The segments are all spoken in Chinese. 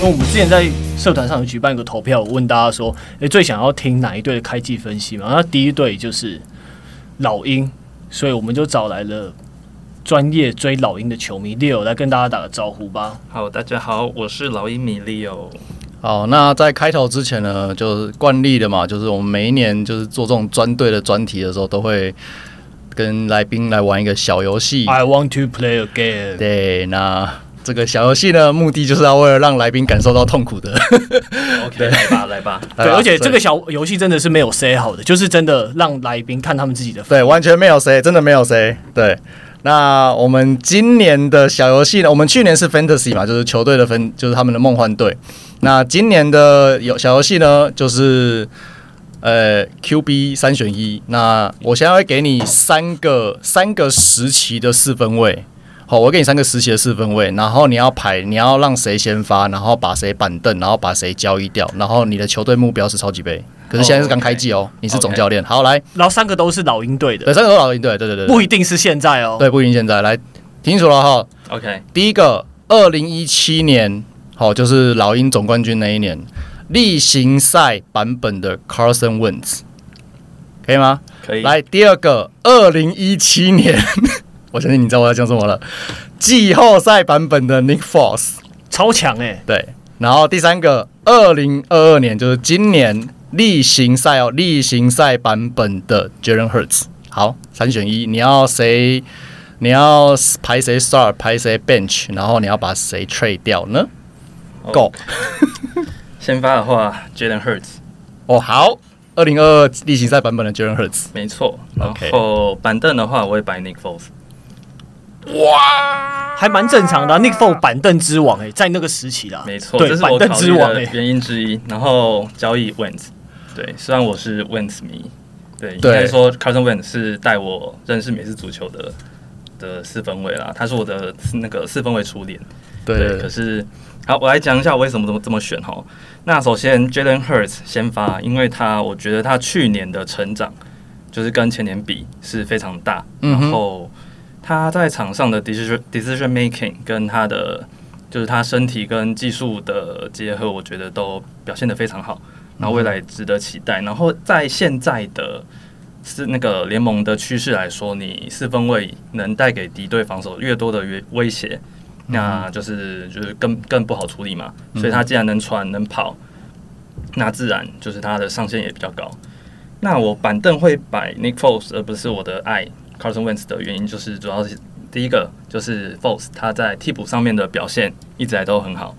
因为我们之前在社团上有举办一个投票，我问大家说，诶，最想要听哪一队的开季分析嘛？那第一队就是老鹰，所以我们就找来了专业追老鹰的球迷 Leo 来跟大家打个招呼吧。好，大家好，我是老鹰米 Leo。好，那在开头之前呢，就是惯例的嘛，就是我们每一年就是做这种专队的专题的时候，都会跟来宾来玩一个小游戏。I want to play a game。对，那这个小游戏呢，目的就是要为了让来宾感受到痛苦的。OK，来吧，来吧。对，而且这个小游戏真的是没有 say 好的，就是真的让来宾看他们自己的。对，完全没有 say，真的没有 say。对。那我们今年的小游戏呢？我们去年是 Fantasy 嘛，就是球队的分，就是他们的梦幻队。那今年的有小游戏呢，就是呃 QB 三选一。那我现在会给你三个三个时期的四分位。好，我给你三个实习的四分位，然后你要排，你要让谁先发，然后把谁板凳，然后把谁交易掉，然后你的球队目标是超级杯。可是现在是刚开季哦，oh, okay. 你是总教练。好，来，然后三个都是老鹰队的，对，三个都是老鹰队，对对对，不一定是现在哦，对，不一定现在。来，听清楚了哈。OK，第一个，二零一七年，好，就是老鹰总冠军那一年，例行赛版本的 Carson Wentz，可以吗？可以。来，第二个，二零一七年，我相信你知道我要讲什么了，季后赛版本的 Nick Foles，超强哎、欸。对，然后第三个，二零二二年，就是今年。例行赛哦，例行赛版本的 Jalen Hurts，好，三选一，你要谁？你要排谁 start，排谁 bench，然后你要把谁 trade 掉呢？Go，先发的话，Jalen Hurts，哦，好，二零二二例行赛版本的 Jalen Hurts，没错。然后板凳的话，我会摆 Nick Foles。哇，还蛮正常的、啊、，Nick Foles 板凳之王哎、欸，在那个时期啦，没错，对，这是我考虑的原因之一。然后交易 Wentz。对，虽然我是 Wentz 迷，对，应该说 Carson Wentz 是带我认识美式足球的的四分卫啦，他是我的那个四分卫初恋。对，对，可是好，我来讲一下我为什么这么这么选哈。那首先 Jalen Hurts 先发，因为他我觉得他去年的成长就是跟前年比是非常大，嗯、然后他在场上的 decision decision making 跟他的就是他身体跟技术的结合，我觉得都表现得非常好。然后未来值得期待。然后在现在的是那个联盟的趋势来说，你四分卫能带给敌对防守越多的越威胁，那就是就是更更不好处理嘛。所以他既然能传能跑，那自然就是他的上限也比较高。那我板凳会摆 Nick Foles 而不是我的爱 Carson Wentz 的原因，就是主要是第一个就是 Foles 他在替补上面的表现一直来都很好。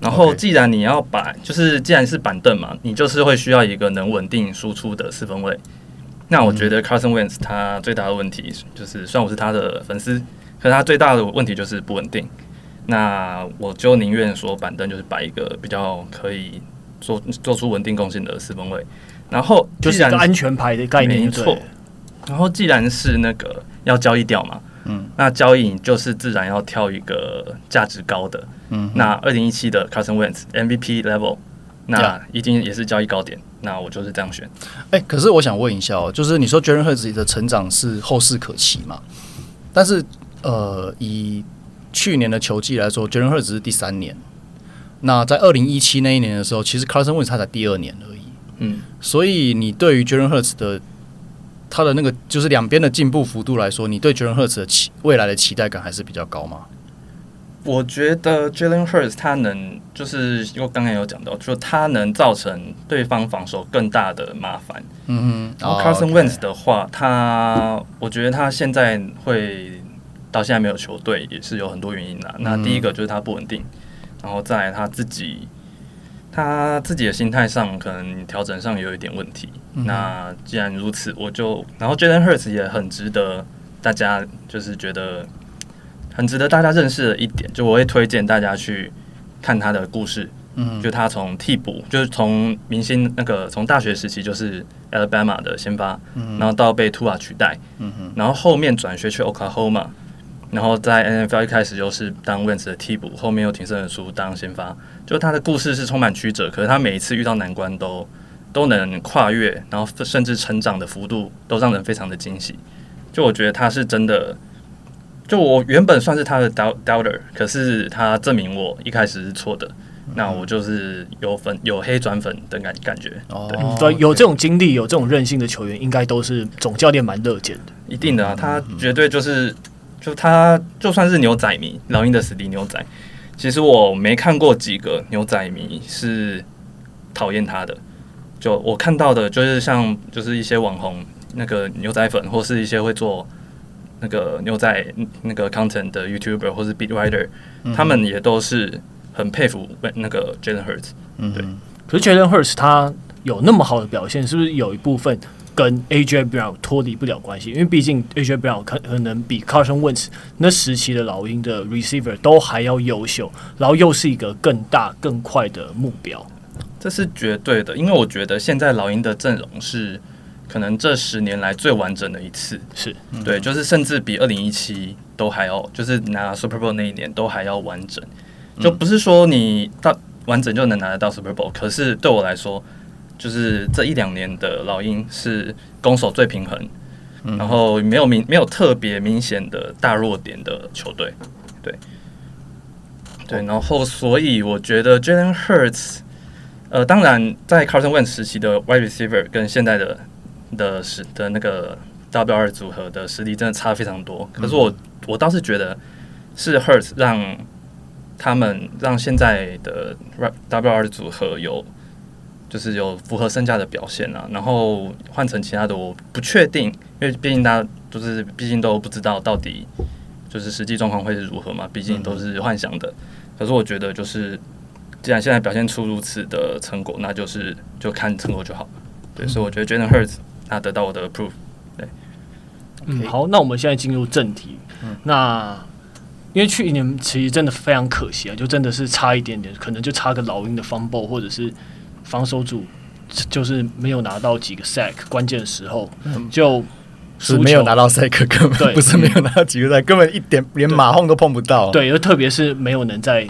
然后，既然你要摆，就是既然是板凳嘛，你就是会需要一个能稳定输出的四分卫。那我觉得 Carson Wentz 他最大的问题就是，虽然我是他的粉丝，可是他最大的问题就是不稳定。那我就宁愿说板凳就是摆一个比较可以做做出稳定贡献的四分卫。然后就是一个安全牌的概念，没错。然后既然是那个要交易掉嘛。嗯，那交易就是自然要挑一个价值高的。嗯，那二零一七的 Carson Wentz MVP level，那一定也是交易高点。那我就是这样选。哎、欸，可是我想问一下哦，就是你说 Jaren Hurts 的成长是后世可期嘛？但是呃，以去年的球季来说 j a r e n Hurts 是第三年。那在二零一七那一年的时候，其实 Carson Wentz 他才第二年而已。嗯，所以你对于 j a r e n Hurts 的他的那个就是两边的进步幅度来说，你对 Jalen Hurts 的期未来的期待感还是比较高吗？我觉得 Jalen Hurts 他能就是因为刚才有讲到，就他能造成对方防守更大的麻烦。嗯嗯。然后 Carson Wentz 的话，他我觉得他现在会到现在没有球队，也是有很多原因的。那第一个就是他不稳定，然后再来他自己。他自己的心态上可能调整上有一点问题。嗯、那既然如此，我就然后 Jalen Hurts 也很值得大家就是觉得很值得大家认识的一点，就我会推荐大家去看他的故事。嗯，就他从替补，就是从明星那个从大学时期就是 Alabama 的先发，嗯、然后到被 Tua 取代，嗯哼，然后后面转学去 Oklahoma。然后在 NFL 一开始就是当 Wentz 的替补，后面又挺身而出当先发。就他的故事是充满曲折，可是他每一次遇到难关都都能跨越，然后甚至成长的幅度都让人非常的惊喜。就我觉得他是真的，就我原本算是他的 doubter，可是他证明我一开始是错的。那我就是有粉有黑转粉的感感觉。哦，对，有这种经历、有这种韧性的球员，应该都是总教练蛮乐见的。一定的啊，他绝对就是，就他就算是牛仔迷，老鹰的死敌牛仔，其实我没看过几个牛仔迷是讨厌他的。就我看到的，就是像就是一些网红那个牛仔粉，或是一些会做那个牛仔那个 content 的 YouTuber 或是 Beat Writer，嗯、他们也都是很佩服那个 Jalen Hurts。嗯，对。可是 Jalen Hurts 他有那么好的表现，是不是有一部分跟 AJ Brown 脱离不了关系？因为毕竟 AJ Brown 可可能比 Carson Wentz 那时期的老鹰的 Receiver 都还要优秀，然后又是一个更大更快的目标。这是绝对的，因为我觉得现在老鹰的阵容是可能这十年来最完整的一次，是对，就是甚至比二零一七都还要，就是拿 Super Bowl 那一年都还要完整，就不是说你到完整就能拿得到 Super Bowl，可是对我来说，就是这一两年的老鹰是攻守最平衡，然后没有明没有特别明显的大弱点的球队，对，对，然后所以我觉得 Jalen Hurts。呃，当然，在 Carson Wentz 时期的 Wide Receiver 跟现在的的实的那个 W 二组合的实力真的差非常多。可是我我倒是觉得是 Hurts 让他们让现在的 W R 组合有就是有符合身价的表现啊。然后换成其他的，我不确定，因为毕竟大家就是毕竟都不知道到底就是实际状况会是如何嘛，毕竟都是幻想的。可是我觉得就是。既然现在表现出如此的成果，那就是就看成果就好了。对，所以我觉得 Jalen Hurts 他得到我的 approve。对，嗯，好，那我们现在进入正题。嗯，那因为去年其实真的非常可惜啊，就真的是差一点点，可能就差个老鹰的 fumble，或者是防守组就是没有拿到几个 sack，关键时候就是没有拿到 sack，根本不是没有拿到几个 sack，根本一点连马轰都碰不到。对，而特别是没有能在。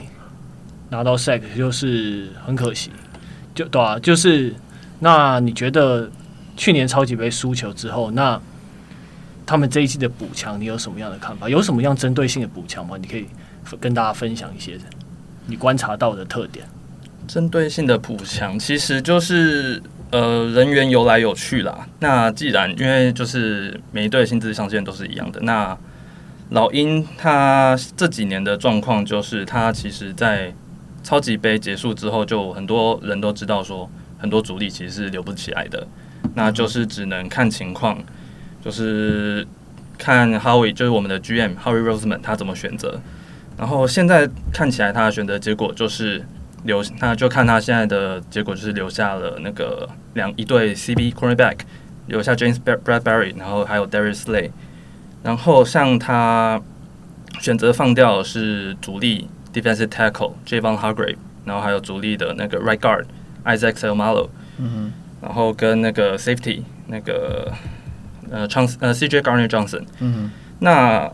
拿到 sack 就是很可惜，就对啊，就是那你觉得去年超级杯输球之后，那他们这一季的补强，你有什么样的看法？有什么样针对性的补强吗？你可以跟大家分享一些你观察到的特点。针对性的补强其实就是呃人员游来有去啦。那既然因为就是每一队薪资上限都是一样的，那老鹰他这几年的状况就是他其实在超级杯结束之后，就很多人都知道说，很多主力其实是留不起来的，那就是只能看情况，就是看 Howie，就是我们的 GM Howie Roseman 他怎么选择。然后现在看起来他的选择结果就是留，那就看他现在的结果就是留下了那个两一对 CB Cornerback，留下 James Bradberry，然后还有 Darius Slay。然后像他选择放掉的是主力。Defensive tackle Javon Hargrave，然后还有主力的那个 Right guard Isaac Selmalo，嗯哼，然后跟那个 Safety 那个呃 Chance 呃 CJ Gardner Johnson，嗯哼，那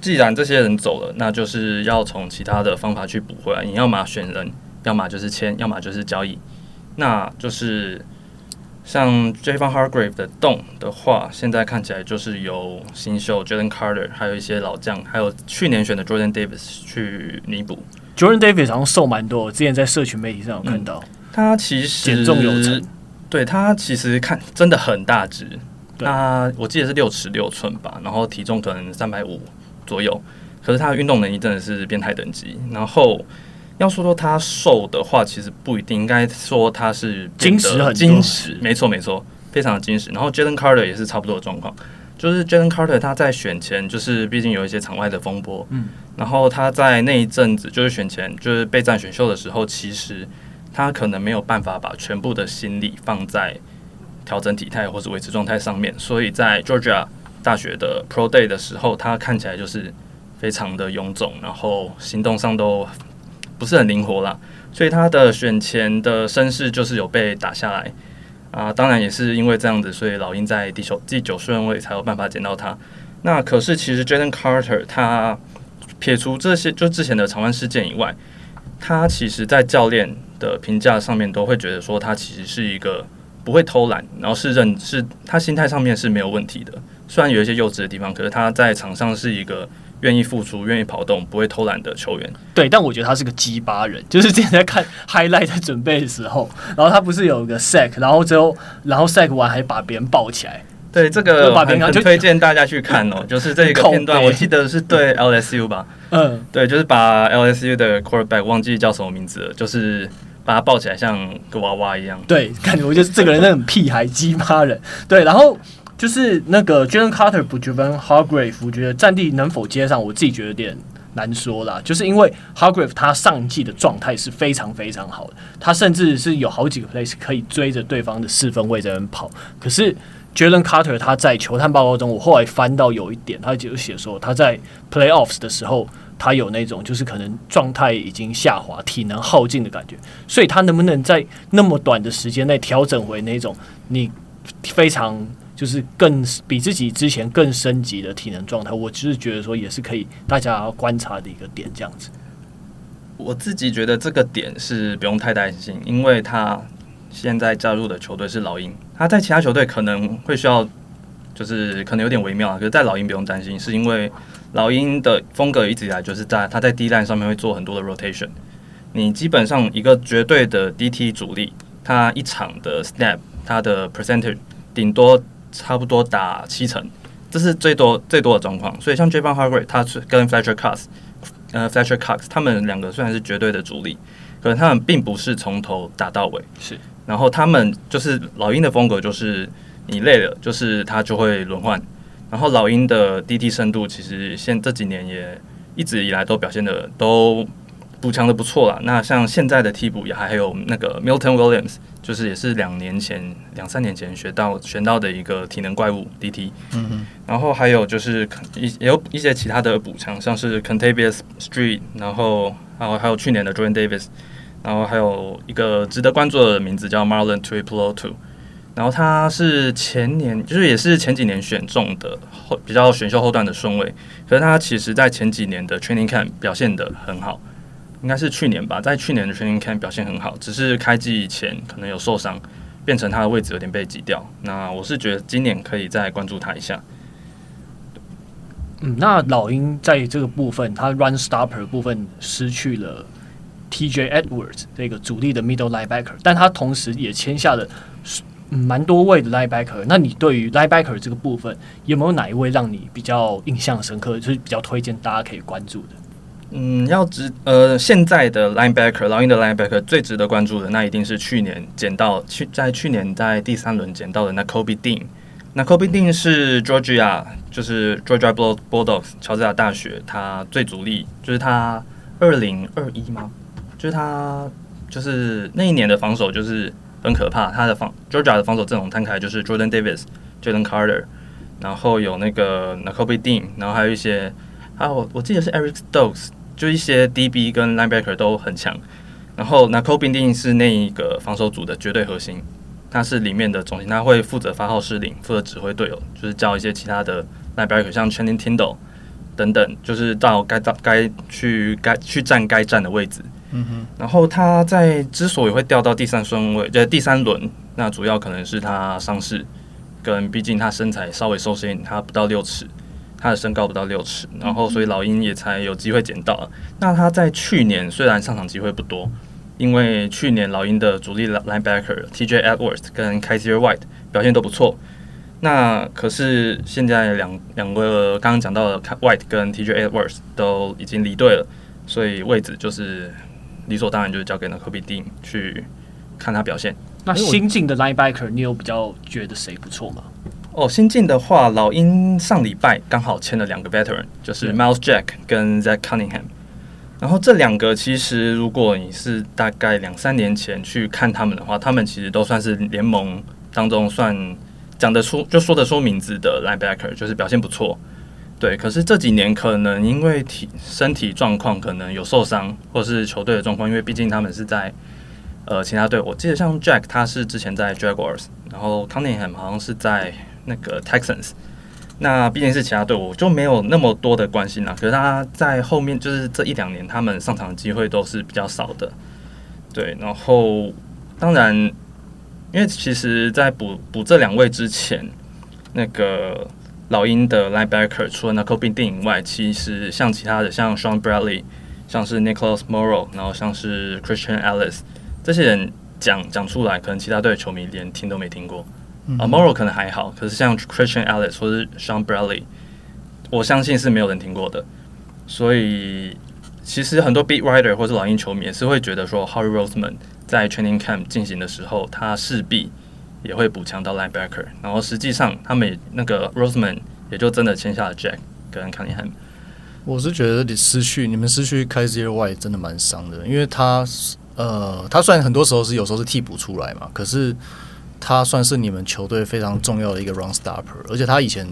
既然这些人走了，那就是要从其他的方法去补回来。你要么选人，要么就是签，要么就是交易。那就是像 Javon Hargrave 的洞的话，现在看起来就是由新秀 Jalen Carter，还有一些老将，还有去年选的 Jordan Davis 去弥补。Jordan Davis 好像瘦蛮多，我之前在社群媒体上有看到。嗯、他其实减重有成，对他其实看真的很大只。那我记得是六尺六寸吧，然后体重可能三百五左右，可是他的运动能力真的是变态等级。然后。要说说他瘦的话，其实不一定，应该说他是精实很精实，没错没错，非常的精实。然后 Jalen Carter 也是差不多的状况，就是 Jalen Carter 他在选前就是毕竟有一些场外的风波，嗯，然后他在那一阵子就是选前就是备战选秀的时候，其实他可能没有办法把全部的心力放在调整体态或者维持状态上面，所以在 Georgia 大学的 Pro Day 的时候，他看起来就是非常的臃肿，然后行动上都。不是很灵活啦，所以他的选前的身世就是有被打下来啊。当然也是因为这样子，所以老鹰在第九第九顺位才有办法捡到他。那可是其实 Jalen Carter 他撇除这些就之前的长官事件以外，他其实在教练的评价上面都会觉得说他其实是一个不会偷懒，然后是认是他心态上面是没有问题的。虽然有一些幼稚的地方，可是他在场上是一个愿意付出、愿意跑动、不会偷懒的球员。对，但我觉得他是个鸡巴人。就是之前在看 highlight 在准备的时候，然后他不是有个 sack，然后之后然后 sack 完还把别人抱起来。对，这个很推荐大家去看哦。就是这个片段，我记得是对 LSU 吧？嗯，对，就是把 LSU 的 quarterback 忘记叫什么名字了，就是把他抱起来像个娃娃一样。对，感觉我觉得这个人那种屁孩鸡巴人。对，然后。就是那个 Jalen Carter 不觉得 Hargrave，我觉得战地能否接上，我自己觉得有点难说啦。就是因为 Hargrave 他上季的状态是非常非常好的，他甚至是有好几个 play 可以追着对方的四分位在那跑。可是 Jalen Carter 他在球探报告中，我后来翻到有一点，他就写说他在 Playoffs 的时候，他有那种就是可能状态已经下滑、体能耗尽的感觉。所以他能不能在那么短的时间内调整回那种你非常。就是更比自己之前更升级的体能状态，我就是觉得说也是可以大家观察的一个点，这样子。我自己觉得这个点是不用太担心，因为他现在加入的球队是老鹰，他在其他球队可能会需要，就是可能有点微妙啊，可是，在老鹰不用担心，是因为老鹰的风格一直以来就是在他在 D line 上面会做很多的 rotation，你基本上一个绝对的 DT 主力，他一场的 snap，他的 percentage 顶多。差不多打七成，这是最多最多的状况。所以像 Javon Hargrave，他是跟 Fletcher Cox，呃，Fletcher Cox，他们两个虽然是绝对的主力，可是他们并不是从头打到尾。是，然后他们就是老鹰的风格，就是你累了，就是他就会轮换。然后老鹰的 DT 深度，其实现这几年也一直以来都表现的都补强的不错了。那像现在的替补也还有那个 Milton Williams。就是也是两年前、两三年前学到选到的一个体能怪物 DT，嗯哼，然后还有就是一也有一些其他的补强，像是 Contavious Street，然后还有还有去年的 Jordan Davis，然后还有一个值得关注的名字叫 Marlon Tuipulotu，然后他是前年就是也是前几年选中的后比较选秀后段的顺位，可是他其实在前几年的 Training Camp 表现的很好。应该是去年吧，在去年的 training camp 表现很好，只是开季前可能有受伤，变成他的位置有点被挤掉。那我是觉得今年可以再关注他一下。嗯，那老鹰在这个部分，他 run stopper 部分失去了 TJ Edwards 这个主力的 middle linebacker，但他同时也签下了蛮多位的 linebacker。那你对于 linebacker 这个部分，有没有哪一位让你比较印象深刻，就是比较推荐大家可以关注的？嗯，要值呃，现在的 linebacker 老鹰的 linebacker 最值得关注的，那一定是去年捡到去在去年在第三轮捡到的那 Kobe Dean。那 Kobe Dean 是 Georgia，就是 Georgia Bulldogs 乔治亚大学，他最主力就是他二零二一吗？就是他就是那一年的防守就是很可怕，他的防 Georgia 的防守阵容摊开就是 Jordan Davis、Jalen Carter，然后有那个 Nakobe Dean，然后还有一些还有我记得是 Eric Stokes。就一些 DB 跟 linebacker 都很强，然后那 Kobe 定是那一个防守组的绝对核心，他是里面的中心，他会负责发号施令，负责指挥队友，就是叫一些其他的 linebacker，像 Channing Tindall 等等，就是到该到该去该去站该站的位置。嗯哼。然后他在之所以会掉到第三顺位，就第三轮，那主要可能是他伤势，跟毕竟他身材稍微瘦些，他不到六尺。他的身高不到六尺，然后所以老鹰也才有机会捡到。那他在去年虽然上场机会不多，因为去年老鹰的主力 linebacker TJ Edwards 跟 Kaiser White 表现都不错。那可是现在两两个刚刚讲到的 White 跟 TJ Edwards 都已经离队了，所以位置就是理所当然就是交给了 Nakobe Dean 去看他表现。那新进的 linebacker 你有比较觉得谁不错吗？哦，新进的话，老鹰上礼拜刚好签了两个 veteran，就是 Miles Jack 跟 Zach Cunningham。然后这两个其实，如果你是大概两三年前去看他们的话，他们其实都算是联盟当中算讲得出就说得出名字的 linebacker，就是表现不错。对，可是这几年可能因为体身体状况可能有受伤，或是球队的状况，因为毕竟他们是在呃其他队，我记得像 Jack 他是之前在 Jaguars，然后 Cunningham 好像是在。那个 Texans，那毕竟是其他队伍，就没有那么多的关心啦。可是他在后面，就是这一两年，他们上场的机会都是比较少的。对，然后当然，因为其实，在补补这两位之前，那个老鹰的 linebacker 除了 Nakobe Dean 以外，其实像其他的像 Shaun Bradley，像是 Nicholas Morrow，然后像是 Christian Ellis 这些人讲讲出来，可能其他队的球迷连听都没听过。嗯、啊，Morrow 可能还好，可是像 Christian Ellis 或是 Shaun Bradley，我相信是没有人听过的。所以其实很多 beat writer 或是老鹰球迷也是会觉得说，Harry Roseman 在 training camp 进行的时候，他势必也会补强到 linebacker。然后实际上他们那个 Roseman 也就真的签下了 Jack 跟 Cunningham。我是觉得你失去你们失去 Kyzir White 真的蛮伤的，因为他呃，他虽然很多时候是有时候是替补出来嘛，可是。他算是你们球队非常重要的一个 run stopper，而且他以前，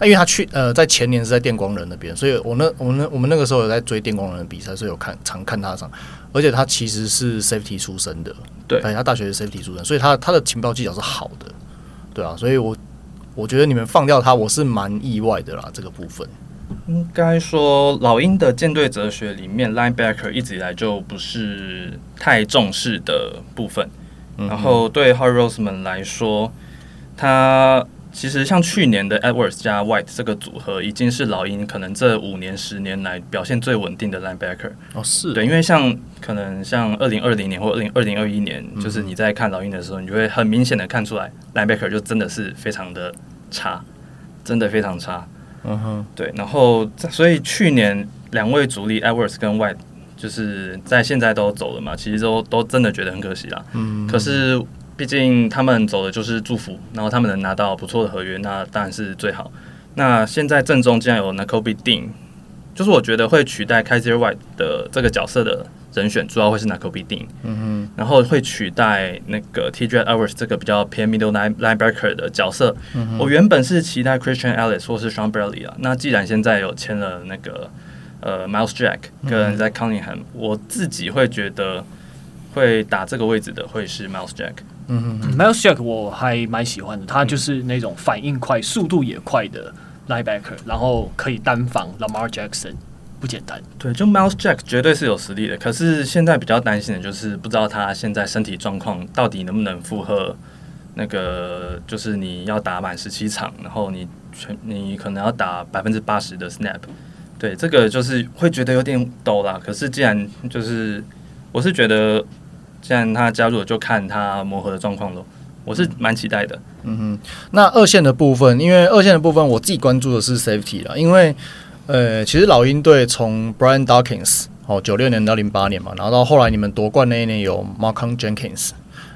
因为他去呃在前年是在电光人那边，所以我那我们那我们那个时候有在追电光人的比赛，所以有看常看他上，而且他其实是 safety 出身的，对，他大学是 safety 出身，所以他他的情报技巧是好的，对啊，所以我我觉得你们放掉他，我是蛮意外的啦，这个部分。应该说老鹰的舰队哲学里面，linebacker 一直以来就不是太重视的部分。然后对 Howie Roseman 来说，他其实像去年的 Edwards 加 White 这个组合，已经是老鹰可能这五年十年来表现最稳定的 linebacker。哦，是对，因为像可能像二零二零年或二零二零二一年，就是你在看老鹰的时候，你就会很明显的看出来 linebacker 就真的是非常的差，真的非常差。嗯哼，对。然后所以去年两位主力 Edwards 跟 White。就是在现在都走了嘛，其实都都真的觉得很可惜啦。嗯，可是毕竟他们走的就是祝福，然后他们能拿到不错的合约，那当然是最好。那现在正中竟然有 Nakobe Dean，就是我觉得会取代 Kyzir White 的这个角色的人选，主要会是 Nakobe Dean。嗯哼，然后会取代那个 TJ Edwards 这个比较偏 middle line linebacker 的角色。嗯，我原本是期待 Christian Ellis 或是 Shaun Bradley 啊，那既然现在有签了那个。呃 Miles Jack 跟 Zach Cunningham，嗯、我自己会觉得会打这个位置的会是 Miles Jack。嗯嗯，Miles Jack 我还蛮喜欢的，他就是那种反应快、速度也快的 linebacker，然后可以单防 Lamar Jackson，不简单。对，就 Miles Jack 绝对是有实力的，可是现在比较担心的就是不知道他现在身体状况到底能不能负荷那个，就是你要打满十七场，然后你全你可能要打百分之八十的 snap。对，这个就是会觉得有点抖啦。可是既然就是，我是觉得，既然他加入了，就看他磨合的状况咯。我是蛮期待的。嗯哼，那二线的部分，因为二线的部分我自己关注的是 safety 啦。因为呃，其实老鹰队从 Brian Dawkins 哦，九六年到零八年嘛，然后到后来你们夺冠那一年有 Marcon Jenkins，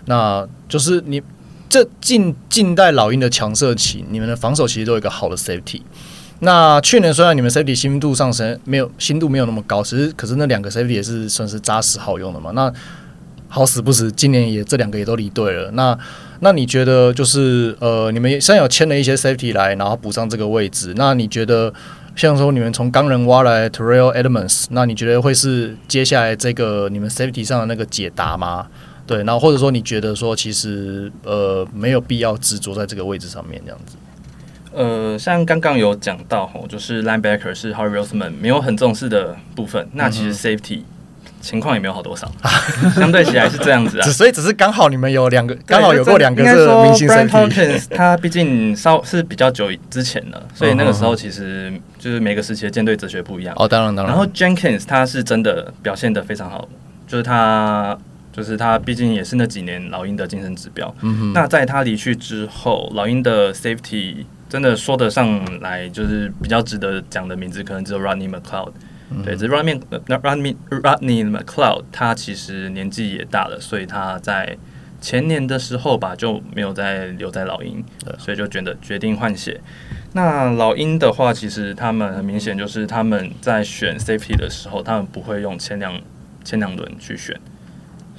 那就是你这近近代老鹰的强射期，你们的防守其实都有一个好的 safety。那去年虽然你们 safety 新度上升，没有新度没有那么高，其实可是那两个 safety 也是算是扎实好用的嘛。那好死不死，今年也这两个也都离队了。那那你觉得就是呃，你们现在有签了一些 safety 来，然后补上这个位置。那你觉得像说你们从钢人挖来 Terrell Edmunds，那你觉得会是接下来这个你们 safety 上的那个解答吗？对，然后或者说你觉得说其实呃没有必要执着在这个位置上面这样子。呃，像刚刚有讲到吼，就是 linebacker 是 Howie Roseman 没有很重视的部分。那其实 safety 情况也没有好多少，相对起来是这样子啊。所以只是刚好你们有两个，刚好有过两个是明星 safety。他毕竟稍是比较久之前了，所以那个时候其实就是每个时期的舰队哲学不一样。哦，当然当然。然后 Jenkins 他是真的表现的非常好，就是他就是他毕竟也是那几年老鹰的精神指标。嗯哼。那在他离去之后，老鹰的 safety。真的说得上来，就是比较值得讲的名字，可能只有 Rodney McLeod。嗯、对，这 Rodney Rodney Rodney McLeod，他其实年纪也大了，所以他在前年的时候吧，就没有再留在老鹰，对所以就觉得决定换血。那老鹰的话，其实他们很明显就是他们在选 safety 的时候，他们不会用前两前两轮去选。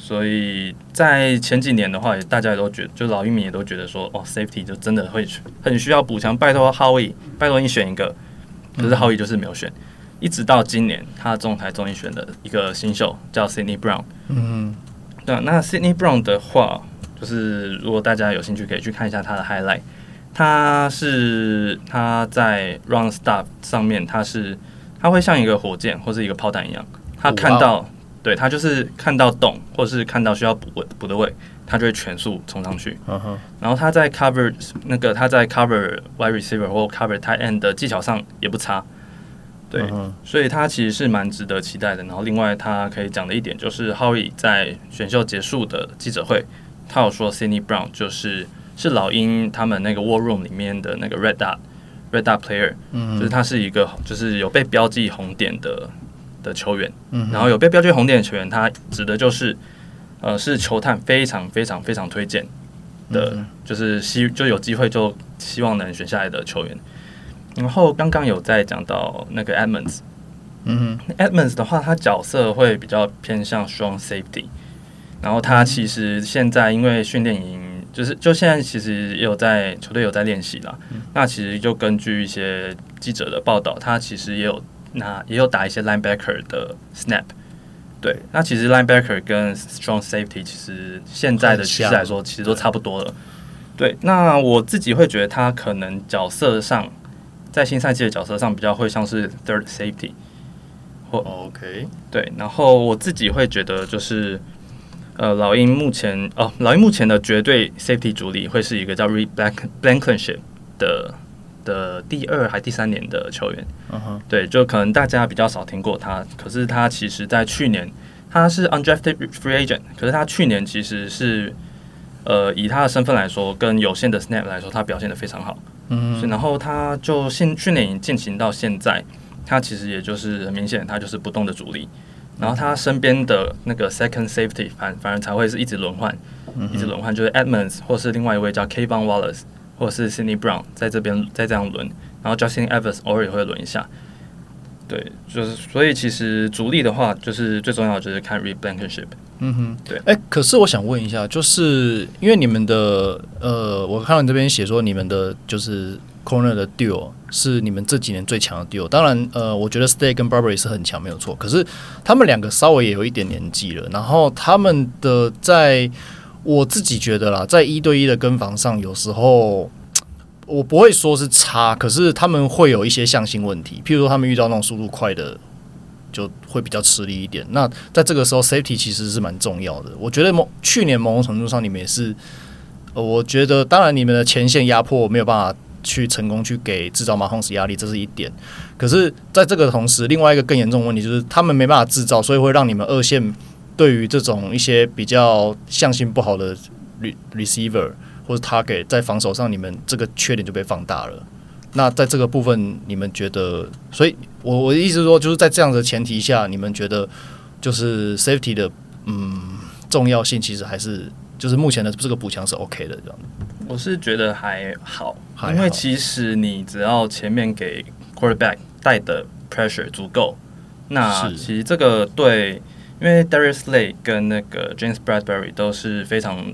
所以在前几年的话，大家也都觉得，就老一民也都觉得说，哦，safety 就真的会很需要补强。拜托 Howie，拜托你选一个，可是 Howie 就是没有选。一直到今年，他仲裁终于选了一个新秀，叫 Sydney Brown。嗯，对。那 Sydney Brown 的话，就是如果大家有兴趣，可以去看一下他的 highlight。他是他在 run stop 上面，他是他会像一个火箭或是一个炮弹一样，他看到。对，他就是看到洞，或是看到需要补位补的位，他就会全速冲上去。然后他在 cover 那个他在 cover wide receiver 或 cover tight end 的技巧上也不差。对，嗯、所以他其实是蛮值得期待的。然后另外他可以讲的一点就是，Howie 在选秀结束的记者会，他有说 Sidney Brown 就是是老鹰他们那个 War Room 里面的那个 Red Dot Red Dot player，嗯，就是他是一个就是有被标记红点的的球员。嗯，然后有被标记红点的球员，他指的就是。呃，是球探非常非常非常推荐的，嗯、就是希就有机会就希望能选下来的球员。然后刚刚有在讲到那个 Edmonds，嗯哼，Edmonds 的话，他角色会比较偏向 strong safety。然后他其实现在因为训练营，就是就现在其实也有在球队有在练习啦。嗯、那其实就根据一些记者的报道，他其实也有那也有打一些 linebacker 的 snap。对，那其实 linebacker 跟 strong safety 其实现在的趋势来说，其实都差不多了。对，那我自己会觉得他可能角色上，在新赛季的角色上比较会像是 third safety 或 OK。对，然后我自己会觉得就是，呃，老鹰目前哦，老鹰目前的绝对 safety 主力会是一个叫 Reed Blankenship 的。的第二还第三年的球员，uh. 对，就可能大家比较少听过他，可是他其实在去年他是 undrafted free agent，可是他去年其实是呃以他的身份来说，跟有限的 snap 来说，他表现的非常好，嗯、uh，huh. 然后他就现去年进行到现在，他其实也就是很明显，他就是不动的主力，然后他身边的那个 second safety 反反而才会是一直轮换，uh. 一直轮换，就是 Edmonds 或是另外一位叫 Kayvon Wallace。或者是 Sydney Brown 在这边再这样轮，然后 Justin Evans 偶尔也会轮一下，对，就是所以其实主力的话，就是最重要的就是看 Reed Blankenship。嗯哼，对。哎、欸，可是我想问一下，就是因为你们的呃，我看到你这边写说你们的就是 Corner 的 Duo 是你们这几年最强的 Duo。当然，呃，我觉得 Stay 跟 Barbary 是很强，没有错。可是他们两个稍微也有一点年纪了，然后他们的在。我自己觉得啦，在一对一的跟防上，有时候我不会说是差，可是他们会有一些向心问题。譬如说，他们遇到那种速度快的，就会比较吃力一点。那在这个时候，safety 其实是蛮重要的。我觉得某去年某种程度上，你们也是，我觉得当然你们的前线压迫没有办法去成功去给制造马洪斯压力，这是一点。可是在这个同时，另外一个更严重的问题就是，他们没办法制造，所以会让你们二线。对于这种一些比较向心不好的 receiver 或者 target，在防守上，你们这个缺点就被放大了。那在这个部分，你们觉得？所以，我我的意思是说，就是在这样的前提下，你们觉得就是 safety 的嗯重要性，其实还是就是目前的这个补强是 OK 的这样。我是觉得还好，还好，因为其实你只要前面给 quarterback 带的 pressure 足够，那其实这个对。因为 Darius Slay 跟那个 James Bradberry 都是非常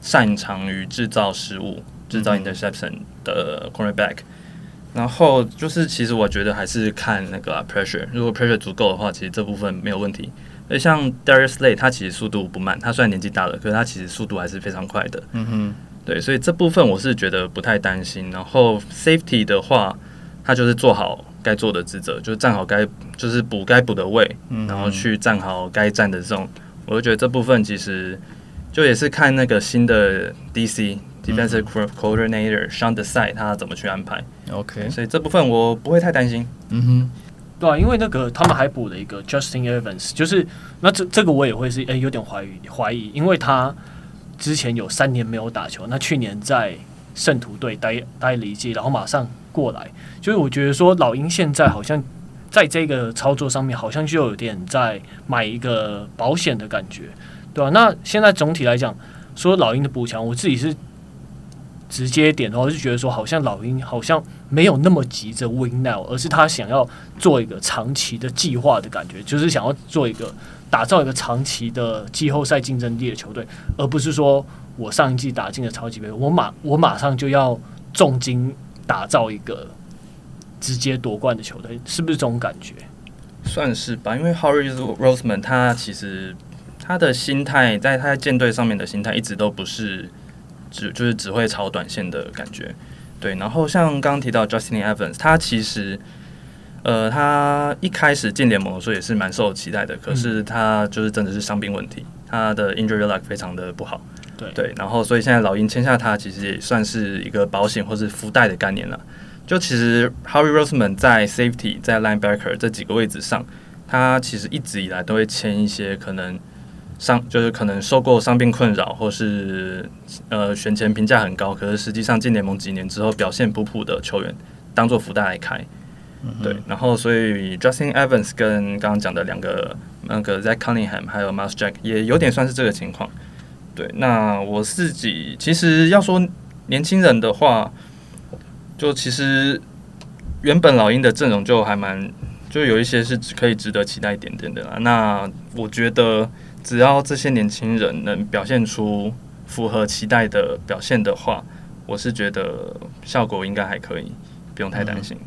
擅长于制造失误、制造 interception 的 cornerback，然后就是其实我觉得还是看那个 pressure，如果 pressure 足够的话，其实这部分没有问题。而像 Darius Slay，他其实速度不慢，他虽然年纪大了，可是他其实速度还是非常快的。嗯哼，对，所以这部分我是觉得不太担心。然后 safety 的话，他就是做好。该做的职责就是站好该就是补该补的位，嗯、然后去站好该站的这种，我就觉得这部分其实就也是看那个新的 DC Defensive Coordinator Sean Desai 他怎么去安排。OK，所以这部分我不会太担心。嗯哼，对啊，因为那个他们还补了一个 Justin Evans，就是那这这个我也会是诶、欸、有点怀疑怀疑，因为他之前有三年没有打球，那去年在圣徒队待待了一季，然后马上。过来，就是我觉得说老鹰现在好像在这个操作上面，好像就有点在买一个保险的感觉，对吧？那现在总体来讲，说老鹰的补强，我自己是直接点的话，就觉得说好像老鹰好像没有那么急着 win now，而是他想要做一个长期的计划的感觉，就是想要做一个打造一个长期的季后赛竞争力的球队，而不是说我上一季打进了超级杯，我马我马上就要重金。打造一个直接夺冠的球队，是不是这种感觉？算是吧，因为 Howie Roseman 他其实他的心态，在他在舰队上面的心态一直都不是只就是只会炒短线的感觉。对，然后像刚刚提到 Justin Evans，他其实呃，他一开始进联盟的时候也是蛮受期待的，可是他就是真的是伤病问题，他的 injury luck 非常的不好。对对，然后所以现在老鹰签下他，其实也算是一个保险或是福袋的概念了。就其实 Harry Roseman 在 Safety 在 Linebacker 这几个位置上，他其实一直以来都会签一些可能伤，就是可能受过伤病困扰，或是呃选前评价很高，可是实际上进联盟几年之后表现普普的球员，当做福袋来开。对，然后所以 Justin Evans 跟刚刚讲的两个那个 Zach Cunningham 还有 Miles Jack 也有点算是这个情况。对，那我自己其实要说年轻人的话，就其实原本老鹰的阵容就还蛮，就有一些是可以值得期待一点点的啦。那我觉得只要这些年轻人能表现出符合期待的表现的话，我是觉得效果应该还可以，不用太担心。嗯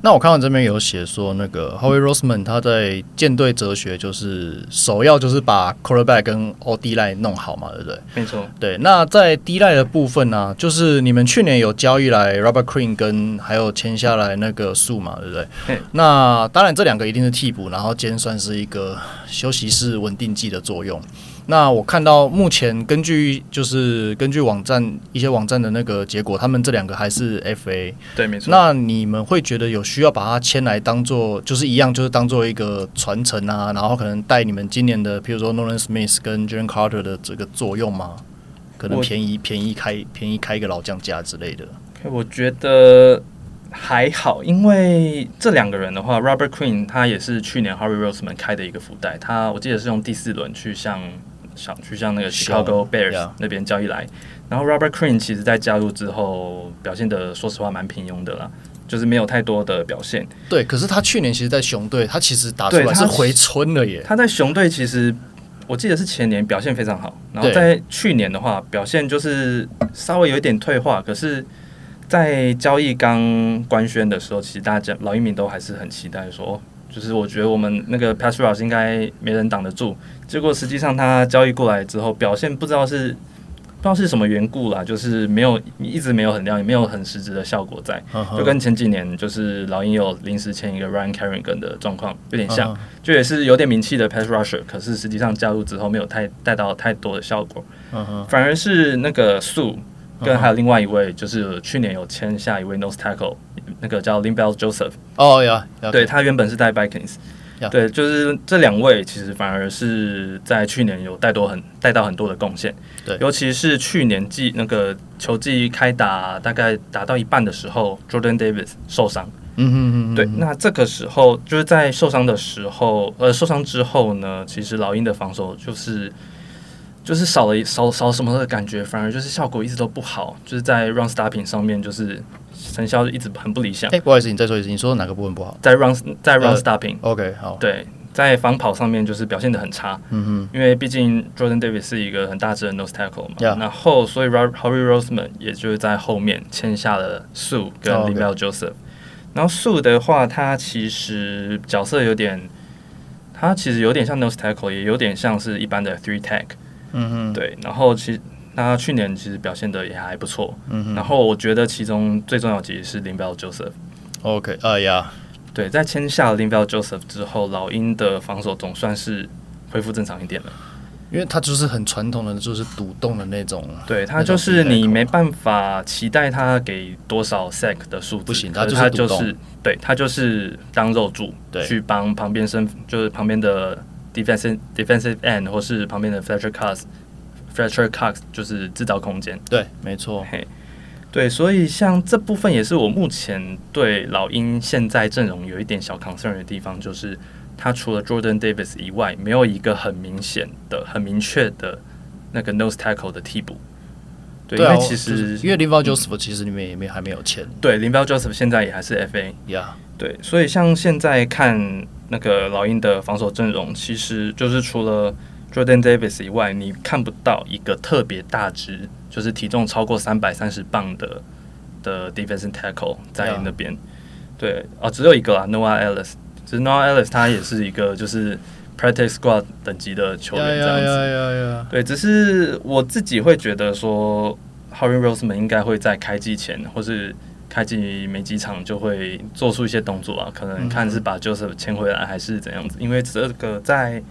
那我看到这边有写说，那个 Howie Roseman 他在舰队哲学就是首要就是把 Quarterback 跟 O D line 弄好嘛，对不对？没错。对，那在 D line 的部分呢、啊，就是你们去年有交易来 Robert Quinn 跟还有签下来那个树嘛，对不对？那当然这两个一定是替补，然后兼算是一个休息室稳定剂的作用。那我看到目前根据就是根据网站一些网站的那个结果，他们这两个还是 FA。对，没错。那你们会觉得有需要把它签来当做就是一样，就是当做一个传承啊，然后可能带你们今年的，譬如说 Nolan Smith 跟 Jalen Carter 的这个作用吗？可能便宜便宜开便宜开一个老将价之类的。我觉得还好，因为这两个人的话，Robert Queen 他也是去年 Harry Roseman 开的一个福袋，他我记得是用第四轮去向。想去像那个 Chicago Bears 那边交易来，然后 Robert Quinn 其实在加入之后表现的，说实话蛮平庸的啦，就是没有太多的表现。对，可是他去年其实，在熊队他其实打出来是回春了耶。他在熊队其实我记得是前年表现非常好，然后在去年的话表现就是稍微有一点退化，可是，在交易刚官宣的时候，其实大家老一民都还是很期待说。就是我觉得我们那个 pass rush 应该没人挡得住，结果实际上他交易过来之后表现不知道是不知道是什么缘故啦，就是没有一直没有很亮，也没有很实质的效果在，就跟前几年就是老鹰有临时签一个 Ryan Carrigan 的状况有点像，就也是有点名气的 pass rusher，可是实际上加入之后没有太带到太多的效果，反而是那个 Suh 跟还有另外一位就是去年有签下一位 nose tackle。那个叫 Linbel Joseph，哦有，对，他原本是带 Vikings，Yeah. 对，就是这两位其实反而是在去年有带多很带到很多的贡献，对，尤其是去年季那个球季开打大概打到一半的时候，Jordan Davis 受伤，嗯嗯嗯，对，那这个时候就是在受伤的时候，呃，受伤之后呢，其实老鹰的防守就是就是少了少少什么的感觉，反而就是效果一直都不好，就是在 Run Stopping 上面就是。成效一直很不理想。哎、欸，不好意思，你再说一次，你说哪个部分不好？在 run 在 run stopping。呃、OK，好。对，在防跑上面就是表现的很差。嗯哼。因为毕竟 Jordan Davis 是一个很大只的 nose tackle 嘛。Yeah. 然后，所以 Howie Roseman 也就是在后面签下了 Sue 跟 Linval Joseph。Oh, okay. 然后 Sue 的话，他其实角色有点，他其实有点像 nose tackle，也有点像是一般的 three tech。嗯哼。对，然后其实。他去年其实表现的也还不错，嗯哼，然后我觉得其中最重要的是 Linval Joseph。OK，啊呀，对，在签下 Linval Joseph 之后，老鹰的防守总算是恢复正常一点了。因为他就是很传统的，就是独栋的那种。对，他就是你没办法期待他给多少 sack 的数字，不行，他他就是对他就是当肉柱，对，去帮旁边身就是旁边的 defensive defensive end 或是旁边的 Fletcher Cox。Fletcher Cox 就是制造空间，对，没错，嘿，对，所以像这部分也是我目前对老鹰现在阵容有一点小 concern 的地方，就是他除了 Jordan Davis 以外，没有一个很明显的、很明确的那个 nose tackle 的替补。对，因为其实、就是、因为 Linval Joseph 其实里面也没还没有签，对，Linval Joseph 现在也还是 FA，呀.对，所以像现在看那个老鹰的防守阵容，其实就是除了 Jordan Davis 以外，你看不到一个特别大只，就是体重超过三百三十磅的的 defensive tackle 在那边。对，哦，只有一个啊，Noah Ellis。其实 Noah Ellis 他也是一个就是 practice squad 等级的球员这样子。Yeah, yeah, yeah, yeah. 对，只是我自己会觉得说 h a r r y Roseman 应该会在开季前或是开季没几场就会做出一些动作啊，可能看是把 Joseph 签回来还是怎样子，因为这个在。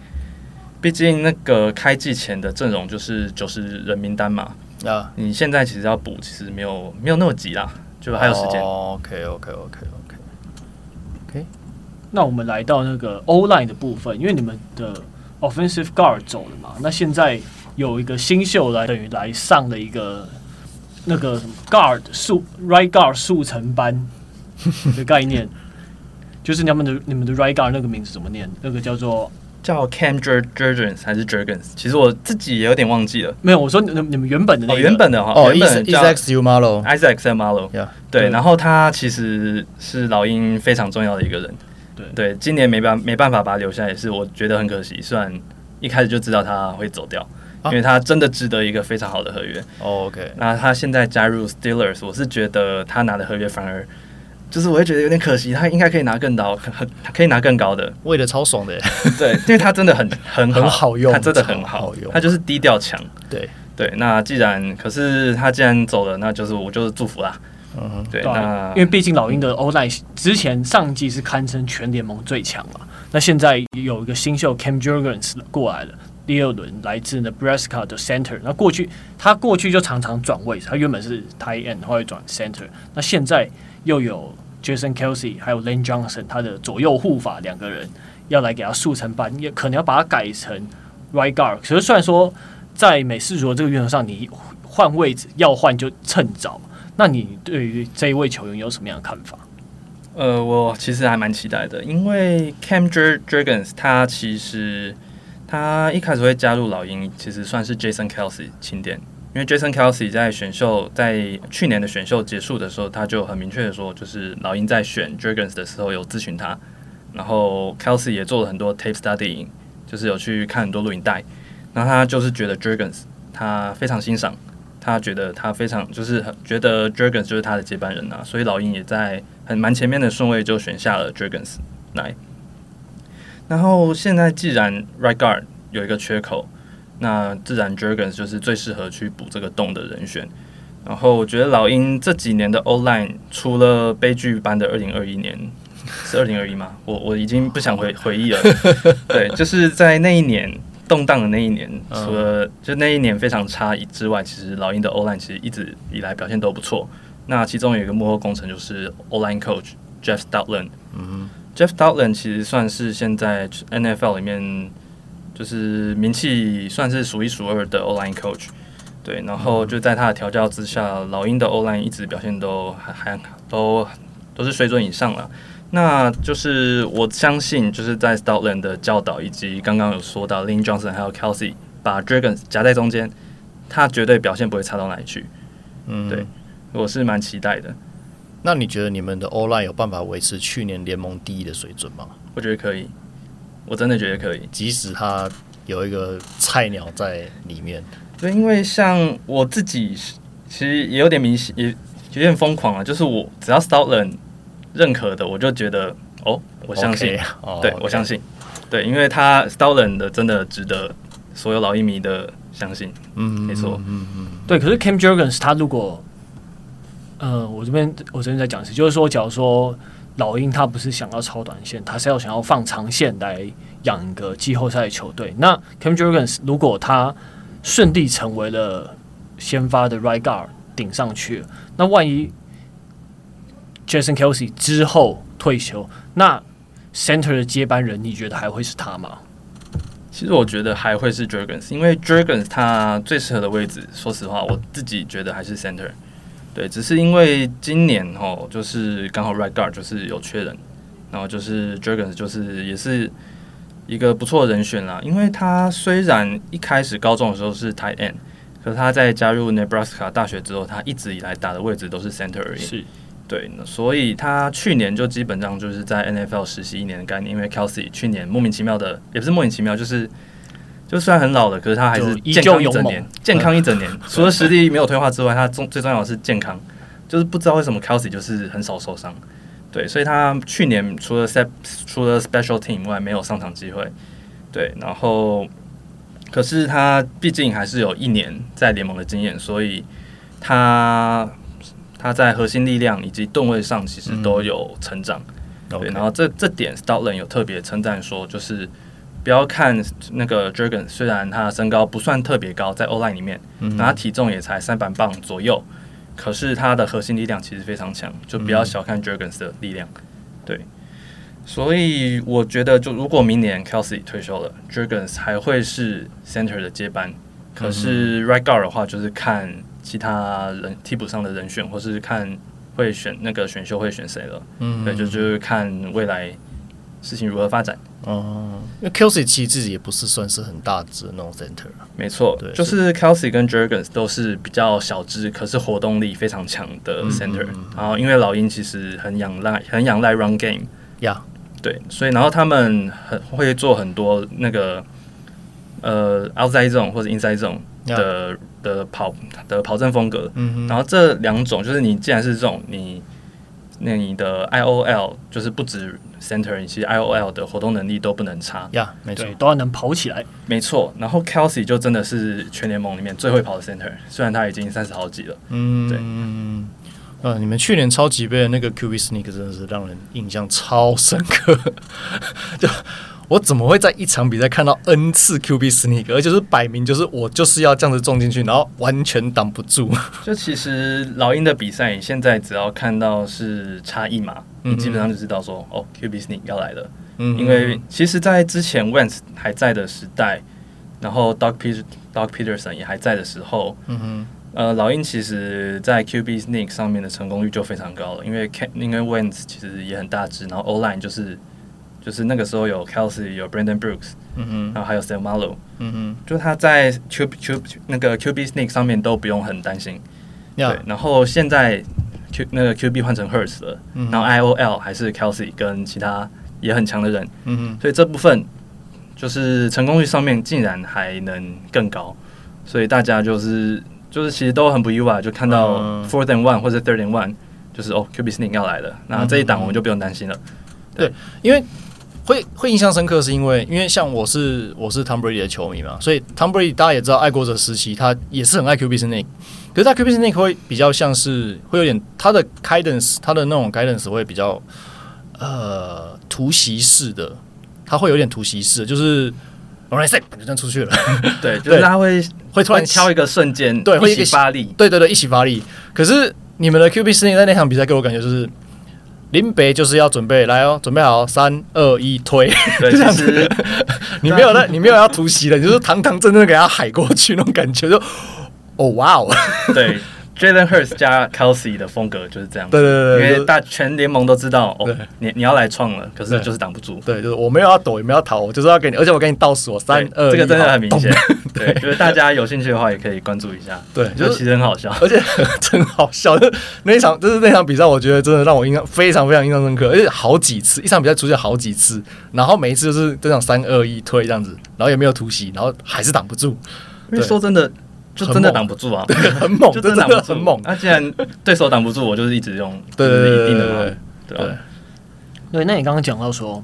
毕竟那个开季前的阵容就是九十人名单嘛。啊，你现在其实要补，其实没有没有那么急啦，就还有时间。OK OK OK OK OK。那我们来到那个 O-line 的部分，因为你们的 Offensive Guard 走了嘛，那现在有一个新秀来，等于来上了一个那个什么 Guard 速 Right Guard 速成班的概念，就是你们的你们的 Right Guard 那个名字怎么念？那个叫做。叫 Cam Jurgens 还是 Jurgens？其实我自己也有点忘记了。没有，我说你你们原本的那个、哦，原本的哈，哦，Isaac Seumalo，Isaac Seumalo，对。然后他其实是老鹰非常重要的一个人。对对，今年没办没办法把他留下，也是我觉得很可惜。虽然一开始就知道他会走掉，啊、因为他真的值得一个非常好的合约。哦、OK，那他现在加入 Steelers，我是觉得他拿的合约反而。就是我会觉得有点可惜，他应该可以拿更高，很 可以拿更高的，为了超爽的，对，因为他真的很 很好，很好用，他真的很好，好用，他就是低调强，对对。那既然可是他既然走了，那就是我就是祝福啦，嗯，对。对那因为毕竟老鹰的 O-line 之前上季是堪称全联盟最强嘛，那现在有一个新秀 Cam Jurgens 过来了，第二轮来自 Nebraska 的 Center，那过去他过去就常常转位，他原本是 Tight End，后来转 Center，那现在。又有 Jason Kelsey 还有 Lane Johnson，他的左右护法两个人要来给他速成班，也可能要把他改成 Right Guard。可是虽然说在美式足球这个运动上，你换位置要换就趁早。那你对于这一位球员有什么样的看法？呃，我其实还蛮期待的，因为 Cam Jurgens 他其实他一开始会加入老鹰，其实算是 Jason Kelsey 钦点。因为 Jason Kelsey 在选秀在去年的选秀结束的时候，他就很明确的说，就是老鹰在选 Jurgens 的时候有咨询他，然后 Kelsey 也做了很多 tape study，就是有去看很多录影带，然后他就是觉得 Jurgens 他非常欣赏，他觉得他非常就是很觉得 Jurgens 就是他的接班人啊，所以老鹰也在很蛮前面的顺位就选下了 Jurgens 来，然后现在既然 Right Guard 有一个缺口。那自然 Jurgens 就是最适合去补这个洞的人选。然后我觉得老鹰这几年的 O-line 除了悲剧般的二零二一年，是二零二一吗？我我已经不想回回忆了。对，就是在那一年动荡的那一年，除了就那一年非常差异之外，其实老鹰的 O-line 其实一直以来表现都不错。那其中有一个幕后工程就是 O-line coach Jeff Stoutland。嗯，Jeff Stoutland 其实算是现在 NFL 里面。就是名气算是数一数二的 O-line coach，对，然后就在他的调教之下，老鹰的 O-line 一直表现都还还都都是水准以上了。那就是我相信，就是在 Stoutland 的教导以及刚刚有说到 Lane Johnson 还有 Kelsey 把 Dragons 夹在中间，他绝对表现不会差到哪里去。嗯，对，我是蛮期待的。那你觉得你们的 O-line 有办法维持去年联盟第一的水准吗？我觉得可以。我真的觉得可以，即使他有一个菜鸟在里面。对，因为像我自己，其实也有点明显，也有点疯狂啊。就是我只要 Stoutland 认可的，我就觉得哦，我相信，okay, oh, 对 okay. 我相信，对，因为他 Stoutland 的真的值得所有老鹰迷的相信。嗯，没错，嗯嗯，对。可是 Cam Jurgens 他如果，呃，我这边我这边在讲是，就是说，假如说。老鹰他不是想要超短线，他是要想要放长线来养一个季后赛的球队。那 Cam Jurgens 如果他顺利成为了先发的 Right Guard 顶上去，那万一 Jason Kelsey 之后退休，那 Center 的接班人你觉得还会是他吗？其实我觉得还会是 Jurgens，因为 Jurgens 他最适合的位置，说实话，我自己觉得还是 Center。对，只是因为今年哦，就是刚好 Right Guard 就是有缺人，然后就是 Jurgens 就是也是一个不错的人选啦。因为他虽然一开始高中的时候是 Tight End，可是他在加入 Nebraska 大学之后，他一直以来打的位置都是 Center 而已。是，对，所以他去年就基本上就是在 NFL 实习一年的概念。因为 Kelsey 去年莫名其妙的，也不是莫名其妙，就是。就虽然很老了，可是他还是健康一整年，健康一整年。除了实力没有退化之外，他重最重要的是健康。就是不知道为什么 Kelsey 就是很少受伤，对，所以他去年除了 set 除了 Special Team 外没有上场机会，对。然后，可是他毕竟还是有一年在联盟的经验，所以他他在核心力量以及吨位上其实都有成长。对，然后这这点 Stoutland 有特别称赞说，就是。不要看那个 Jurgens，虽然他身高不算特别高，在 O line 里面，那、嗯、他体重也才三百磅左右，可是他的核心力量其实非常强，就不要小看 Jurgens 的力量。对，所以我觉得，就如果明年 Kelsey 退休了，Jurgens 还会是 Center 的接班。可是 Right Guard 的话，就是看其他人替补上的人选，或是看会选那个选秀会选谁了。嗯，对，就就是看未来事情如何发展。哦，因为 Kelsey 其实自己也不是算是很大只的那种 center。没错，对，就是 Kelsey 跟 Jurgens 都是比较小只，可是活动力非常强的 center。嗯嗯嗯，然后因为老鹰其实很仰赖很仰赖 run game。呀，Yeah. 对，所以然后他们很会做很多那个。呃，outside zone 或者 inside zone 的 Yeah. 的跑的跑阵风格，嗯、然后这两种就是你既然是这种，你那你的 I O L 就是不止 center，你其实 I O L 的活动能力都不能差，呀，yeah, 没错，都要能跑起来，没错。然后 Kelsey 就真的是全联盟里面最会跑的 center，虽然他已经三十好几了，嗯，对，嗯，呃，你们去年超级杯的那个 QB sneak 真的是让人印象超深刻，就。我怎么会在一场比赛看到 N 次 QB sneak，而且是摆明就是我就是要这样子撞进去，然后完全挡不住。就其实老鹰的比赛，你现在只要看到是差一码，你基本上就知道说、哦 QB sneak 要来了。嗯哼，因为其实，在之前 Wentz 还在的时代，然后 Doug Peter Doug Peterson 也还在的时候，嗯哼，呃，老鹰其实在 QB sneak 上面的成功率就非常高了，因为 K 因为 Wentz 其实也很大只，然后 O line 就是。就是那个时候有 Kelsey 有 Brandon Brooks，嗯哼，然后还有 Seumalo，嗯哼，就他在 Q Q 那个 QB sneak 上面都不用很担心.对。然后现在 Q 那个 QB 换成 Hurts 了，嗯、哼。然后 IOL 还是 Kelsey 跟其他也很强的人，嗯哼，所以这部分就是成功率上面竟然还能更高，所以大家就是就是其实都很不意外，就看到 Fourth and One 或者 Third and One，就是哦 QB sneak 要来了，那这一档我们就不用担心了，对，对，因为。会会印象深刻，是因为因为像我是我是 Tom Brady 的球迷嘛，所以 Tom Brady 大家也知道，爱国者时期他也是很爱 QB sneak，可是他 QB sneak 会比较像是会有点他的 guidance，他的那种 guidance 会比较呃突袭式的，他会有点突袭式，就是 Alright set 就这样出去了，对，就是他会会突然挑一个瞬间，对，会一起发力，对对对，一起发力。可是你们的 QB sneak 在那场比赛给我感觉就是。林北就是要准备来哦，准备好，三二一，推，对 这样子。你没有在，你没有要突袭的，你就是堂堂正正给他海过去那种感觉，就哦哇哦，对。Jalen Hurts 加 Kelsey 的风格就是这样，对对对，因为大全联盟都知道哦，你你要来创了，可是就是挡不住，对，就是我没有要躲，也没有要逃，我就是要给你，而且我给你倒数，三二，这个真的很明显，对，就是大家有兴趣的话也可以关注一下，对，就其实很好笑，而且 真好笑，就那一场就是那场比赛，我觉得真的让我印象非常非常印象深刻，而且好几次，一场比赛出现好几次，然后每一次就是这样三二一推这样子，然后也没有突袭，然后还是挡不住，因为说真的。就真的挡不住啊，很猛，就真的挡不住。很猛。那既然对手挡不住，我就是一直用，对对对对对对。对，那你刚刚讲到说，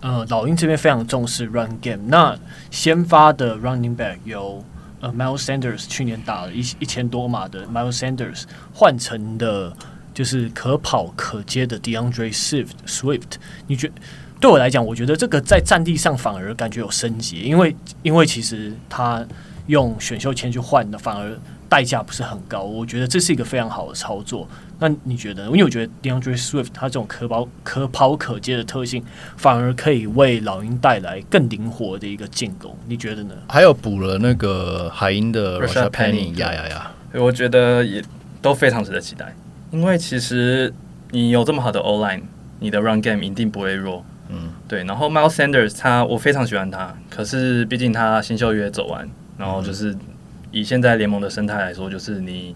呃，老鹰这边非常重视 run game。那先发的 running back 有呃 Miles Sanders，去年打了一一千多码的 Miles Sanders，换成的就是可跑可接的 DeAndre Swift。Swift，你觉对我来讲，我觉得这个在战地上反而感觉有升级，因为因为其实他。用选秀签去换的，反而代价不是很高。我觉得这是一个非常好的操作。那你觉得？因为我觉得 DeAndre Swift 他这种可跑可跑可接的特性，反而可以为老鹰带来更灵活的一个进攻。你觉得呢？还有补了那个海鹰的 Rashad Penny，呀呀呀！我觉得也都非常值得期待。因为其实你有这么好的 O line，你的 Run Game 一定不会弱。嗯，对。然后 Miles Sanders 他，我非常喜欢他。可是毕竟他新秀约走完。然后就是以现在联盟的生态来说，就是你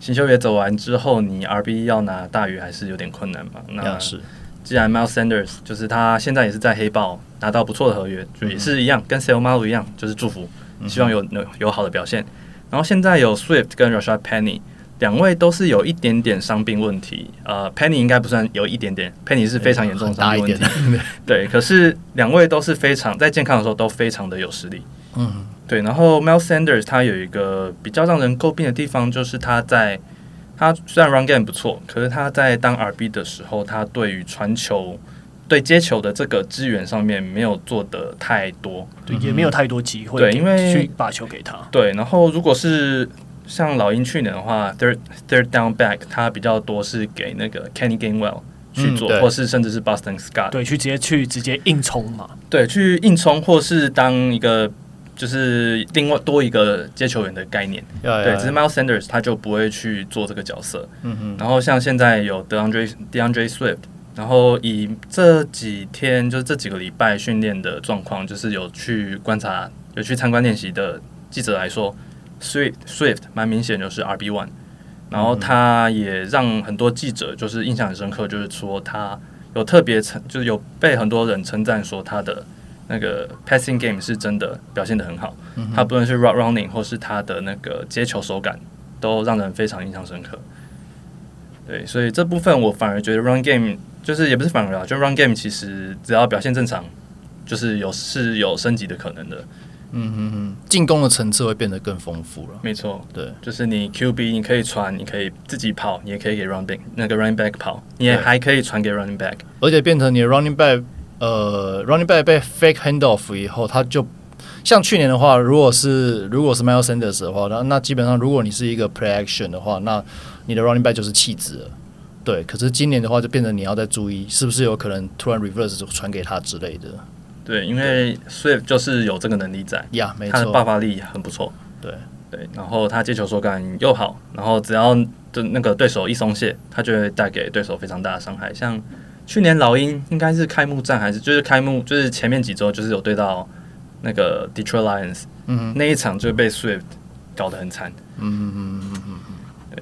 新秀也走完之后，你 RB 要拿大鱼还是有点困难嘛。那是，既然 Miles Sanders 就是他现在也是在黑豹拿到不错的合约，就也是一样，跟 Seumalo 一样，就是祝福，希望有有有好的表现。然后现在有 Swift 跟 Rashad Penny 两位都是有一点点伤病问题，呃，Penny 应该不算有一点点，Penny 是非常严重的伤病问题。对，可是两位都是非常在健康的时候都非常的有实力。嗯。对，然后 Miles Sanders 他有一个比较让人诟病的地方，就是他在他虽然 run game 不错，可是他在当 RB 的时候，他对于传球对接球的这个支援上面没有做的太多，对，也没有太多机会，对，因为去把球给他。对，然后如果是像老鹰去年的话，third third down back，他比较多是给那个 Kenny Gainwell 去做，嗯、或是甚至是 Boston Scott，对，去直接去直接硬冲嘛，对，去硬冲，或是当一个就是另外多一个接球员的概念，对，只是 Miles Sanders 他就不会去做这个角色，嗯哼，然后像现在有 DeAndre DeAndre Swift。然后以这几天就是这几个礼拜训练的状况，就是有去观察、有去参观练习的记者来说，Swift Swift 蛮明显就是 RB one，然后他也让很多记者就是印象很深刻，就是说他有特别称，就是有被很多人称赞说他的那个 passing game 是真的表现的很好，他不论是 route running 或是他的那个接球手感，都让人非常印象深刻。对，所以这部分我反而觉得 run game。就是也不是反而啊，就 run game 其实只要表现正常，就是有是有升级的可能的。嗯嗯嗯，进攻的层次会变得更丰富了。没错，对，就是你 QB 你可以传，你可以自己跑，你也可以给 running 那个 running back 跑，你也还可以传给 running back，而且变成你的 running back，呃，running back 被 fake handoff 以后，他就像去年的话，如果是如果是 Miles Sanders 的话，那那基本上如果你是一个 play action 的话，那你的 running back 就是弃子了。对，可是今年的话就变成你要再注意，是不是有可能突然 reverse 就传给他之类的？对，因为 Swift 就是有这个能力在，呀，没错，他的爆发力很不错。对对，然后他接球手感又好，然后只要的那个对手一松懈，他就会带给对手非常大的伤害。像去年老鹰应该是开幕战还是就是开幕，就是前面几周就是有对到那个 Detroit Lions，嗯，那一场就被 Swift 搞得很惨。嗯嗯嗯嗯嗯。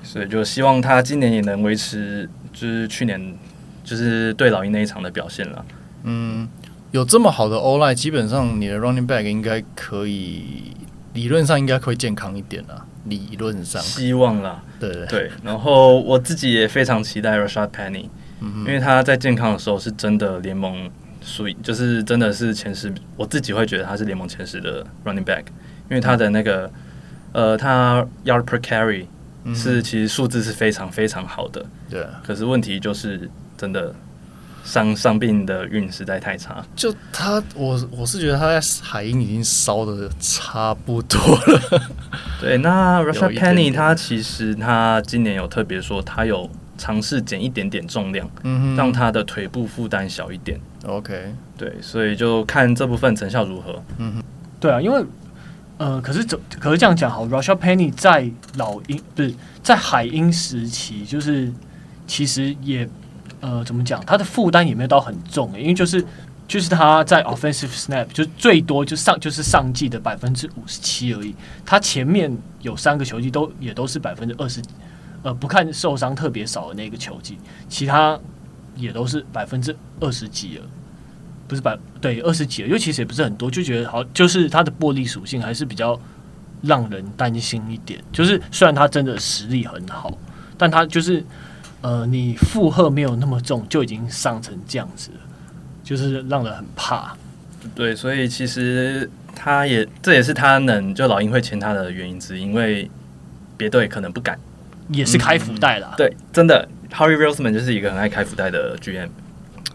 所以就希望他今年也能维持，就是去年就是对老鹰那一场的表现了。嗯，有这么好的 O-line，基本上你的 running back 应该可以，理论上应该会健康一点了。理论上，希望啦。对对，对。然后我自己也非常期待 Rashad Penny，因为他在健康的时候是真的联盟属于，就是真的是前十，我自己会觉得他是联盟前十的 running back，因为他的那个呃，他 yard per carry。是，其实数字是非常非常好的。对，可是问题就是，真的伤伤病的运实在太差。就他，我我是觉得他在海鹰已经烧的差不多了。对，那 Rashad Penny 他其实他今年有特别说，他有尝试减一点点重量，嗯，让他的腿部负担小一点。OK，对，所以就看这部分成效如何。嗯哼，对啊，因为。呃，可是怎可是这样讲好，Russia Penny 在老鹰不是在海鹰时期，就是其实也呃怎么讲，他的负担也没有到很重，因为就是就是他在 offensive snap 就最多就上就是上季的百分之五十七而已，他前面有三个球季都也都是百分之二十，呃不看受伤特别少的那个球季，其他也都是百分之二十几了。不是百对二十几了，因为其实也不是很多，就觉得好，就是他的玻璃属性还是比较让人担心一点。就是虽然他真的实力很好，但他就是呃，你负荷没有那么重，就已经伤成这样子了，就是让人很怕。对，所以其实他也这也是他能就老鹰会签他的原因之一，因为别队可能不敢，也是开福袋啦。嗯、对，真的，Harry Roseman 就是一个很爱开福袋的 GM。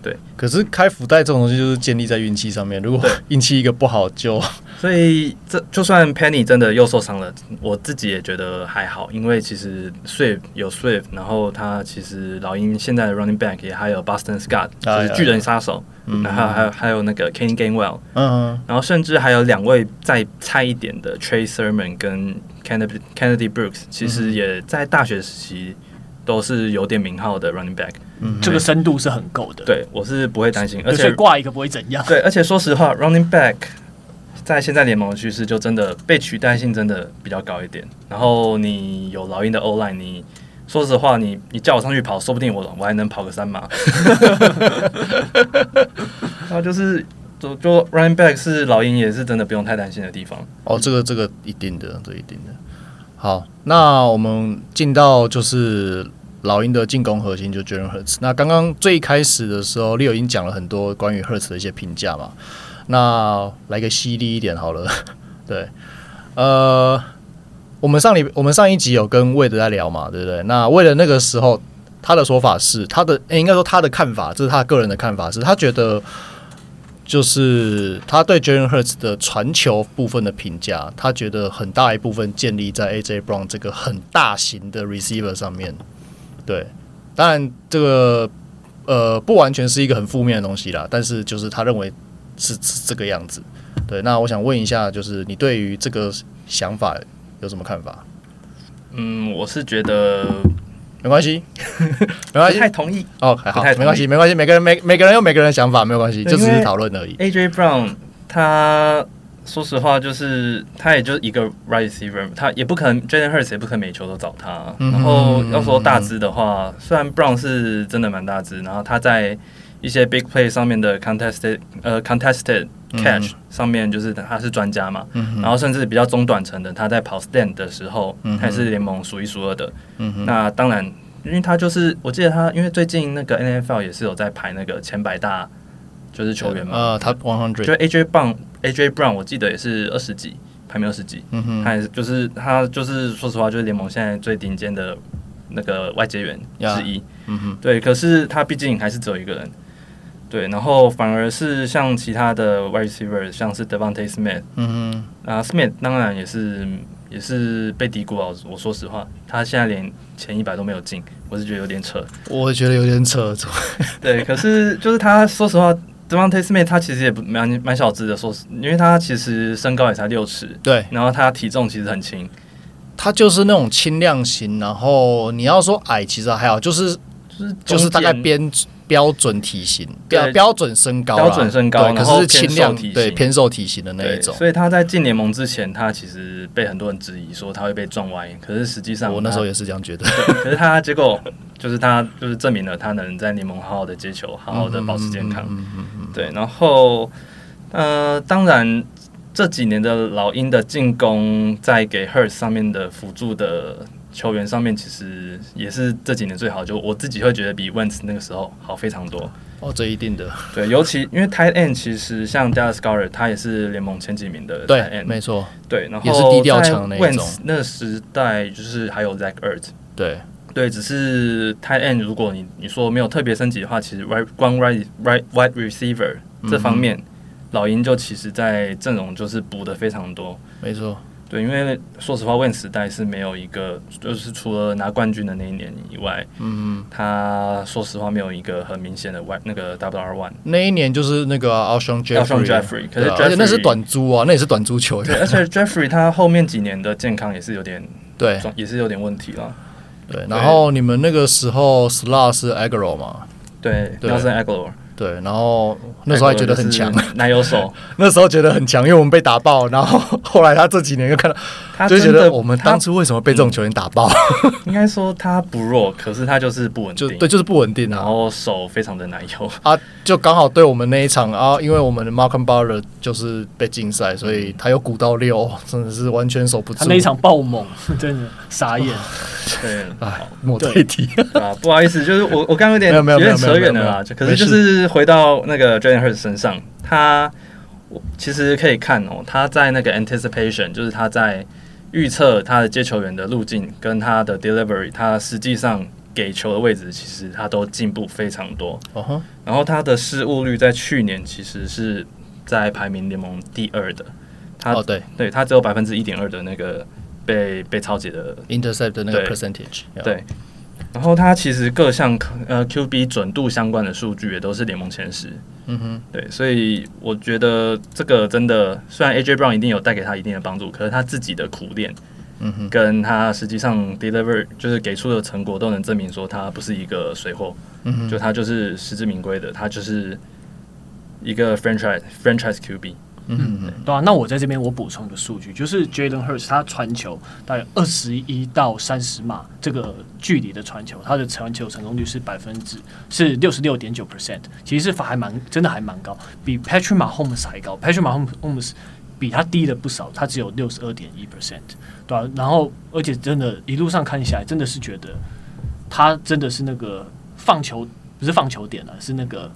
对，可是开福袋这种东西就是建立在运气上面。如果 运气一个不好就，所以这就算 Penny 真的又受伤了，我自己也觉得还好，因为其实 Swift 有 Swift，然后他其实老鹰现在的 Running Back 也还有 Boston Scott，就是巨人杀手，然后还有还有那个 Kenny Gainwell，嗯，然后甚至还有两位再菜一点的 Trey Sermon 跟 Kennedy Kennedy Brooks，其实也在大学时期都是有点名号的 Running Back。嗯，这个深度是很够的。对，我是不会担心，而且挂一个不会怎样。对，而且说实话，running back 在现在联盟的趋势就真的被取代性真的比较高一点。然后你有老鹰的 O line，你说实话，你你叫我上去跑，说不定我我还能跑个三码。然后就是就就 running back 是老鹰也是真的不用太担心的地方。哦，这个这个一定的，这一定的。好，那我们进到就是。老鹰的进攻核心就 Jalen Hurts。那刚刚最开始的时候，Leo 已经讲了很多关于 Hurts 的一些评价嘛。那来个犀利一点好了。对，呃，我们上礼我们上一集有跟魏德在聊嘛，对不对？那魏德那个时候，他的说法是他的，欸、应该说他的看法，这是他个人的看法，是他觉得就是他对 Jalen Hurts 的传球部分的评价，他觉得很大一部分建立在 AJ Brown 这个很大型的 receiver 上面。对，当然这个呃不完全是一个很负面的东西啦，但是就是他认为是是这个样子。对，那我想问一下，就是你对于这个想法有什么看法？嗯，我是觉得没关系，没关系，太同意哦，还好，没关系，没关系，每个人每每个人有每个人的想法，没有关系，就只是讨论而已。AJ Brown 他说实话，就是他也就是一个 right receiver，他也不可能 Jalen Hurts 也不可能每球都找他。嗯、然后要说大只的话，嗯、虽然 Brown 是真的蛮大只，然后他在一些 big play 上面的 contested 呃 contested catch 上面就是他是专家嘛，嗯、然后甚至比较中短程的，他在跑 stand 的时候，他、也是联盟数一数二的。嗯、那当然，因为他就是我记得他，因为最近那个 NFL 也是有在排那个前百大就是球员嘛，呃，他 one hundred 就 AJ Brown，AJ Brown 我记得也是二十几，排名二十几。嗯哼，他也是就是他就是说实话，就是联盟现在最顶尖的那个外接员之一。嗯哼，对，可是他毕竟还是只有一个人。对，然后反而是像其他的 wide receiver，像是 Devontae Smith，嗯哼，啊，Smith 当然也是也是被低估了。我说实话，他现在连前一百都没有进，我是觉得有点扯。我觉得有点扯。对，可是就是他说实话，Devontae Smith 他其实也不蛮蛮小只的，说是，因为他其实身高也才六尺，对，然后他体重其实很轻，他就是那种轻量型，然后你要说矮，其实还好，就是就是就是大概边。标准体型，标标准身高，标准身高，可是轻量，对偏瘦体型的那一种。所以他在进联盟之前，他其实被很多人质疑说他会被撞歪，可是实际上我那时候也是这样觉得。可是他结果就是他就是证明了他能在联盟好好的接球，好好的保持健康。对，然后呃，当然这几年的老鹰的进攻在给 Hurts 上面的辅助的。球员上面其实也是这几年最好，就我自己会觉得比 Wentz 那个时候好非常多。哦，这一定的。对，尤其因为 Tight End 其实像 Dallas Goedert 他也是联盟前几名的 Tight End，没错。对，然后也是低调强那时代就是还有 Zach Ertz。对对，只是 Tight End 如果你你说没有特别升级的话，其实 Right 光 Right Right Wide Receiver 这方面，嗯、老鹰就其实在阵容就是补的非常多。没错。对，因为说实话，Wentz 时代是没有一个，就是除了拿冠军的那一年以外，嗯，他说实话没有一个很明显的 Y 那个 WR One。那一年就是那个 Alshon Jeffery，可是而且那是短租啊，那也是短租球。对，而且 Jeffery 他后面几年的健康也是有点，对，也是有点问题了。对，然后你们那个时候 Slot 是 Agholor 嘛？对，Nelson Agholor。对，然后那时候还觉得很强，奶油手。那时候觉得很强，因为我们被打爆。然后 后来他这几年又看到，他就觉得我们当初为什么被这种球员打爆？应该说他不弱，可是他就是不稳定，对，就是不稳定。然后手非常的奶油啊，就刚好对我们那一场啊，因为我们的 Malcolm Butler 就是被禁赛，所以他又鼓到六，真的是完全守不住。他那一场爆猛，真的傻眼。对，哎，莫退题 啊，不好意思，就是我我刚刚有点有点扯远了啦，可是就是。回到那个 Jalen Hurts 身上，他其实可以看哦，他在那个 anticipation，就是他在预测他的接球员的路径跟他的 delivery，他实际上给球的位置，其实他都进步非常多。Uh huh. 然后他的失误率在去年其实是在排名联盟第二的。他、oh, 对，对他只有百分之一点二的那个被被抄截的 intercept 的那个 percentage 对。对然后他其实各项呃 QB 准度相关的数据也都是联盟前十，嗯哼，对，所以我觉得这个真的，虽然 AJ Brown 一定有带给他一定的帮助，可是他自己的苦练，嗯哼，跟他实际上 deliver 就是给出的成果都能证明说他不是一个水货，嗯哼，就他就是实至名归的，他就是一个 franchise franchise QB。嗯嗯，对。啊，那我在这边我补充一个数据，就是 Jalen Hurts 他传球大概二十一到三十码这个距离的传球，他的传球成功率是百分之是六十六点九 percent，其实是还蛮真的还蛮高，比 Patrick Mahomes 还高，Patrick Mahomes 比他低了不少，他只有六十二点一 percent，对啊，然后而且真的，一路上看起来真的是觉得他真的是那个放球不是放球点了，是那个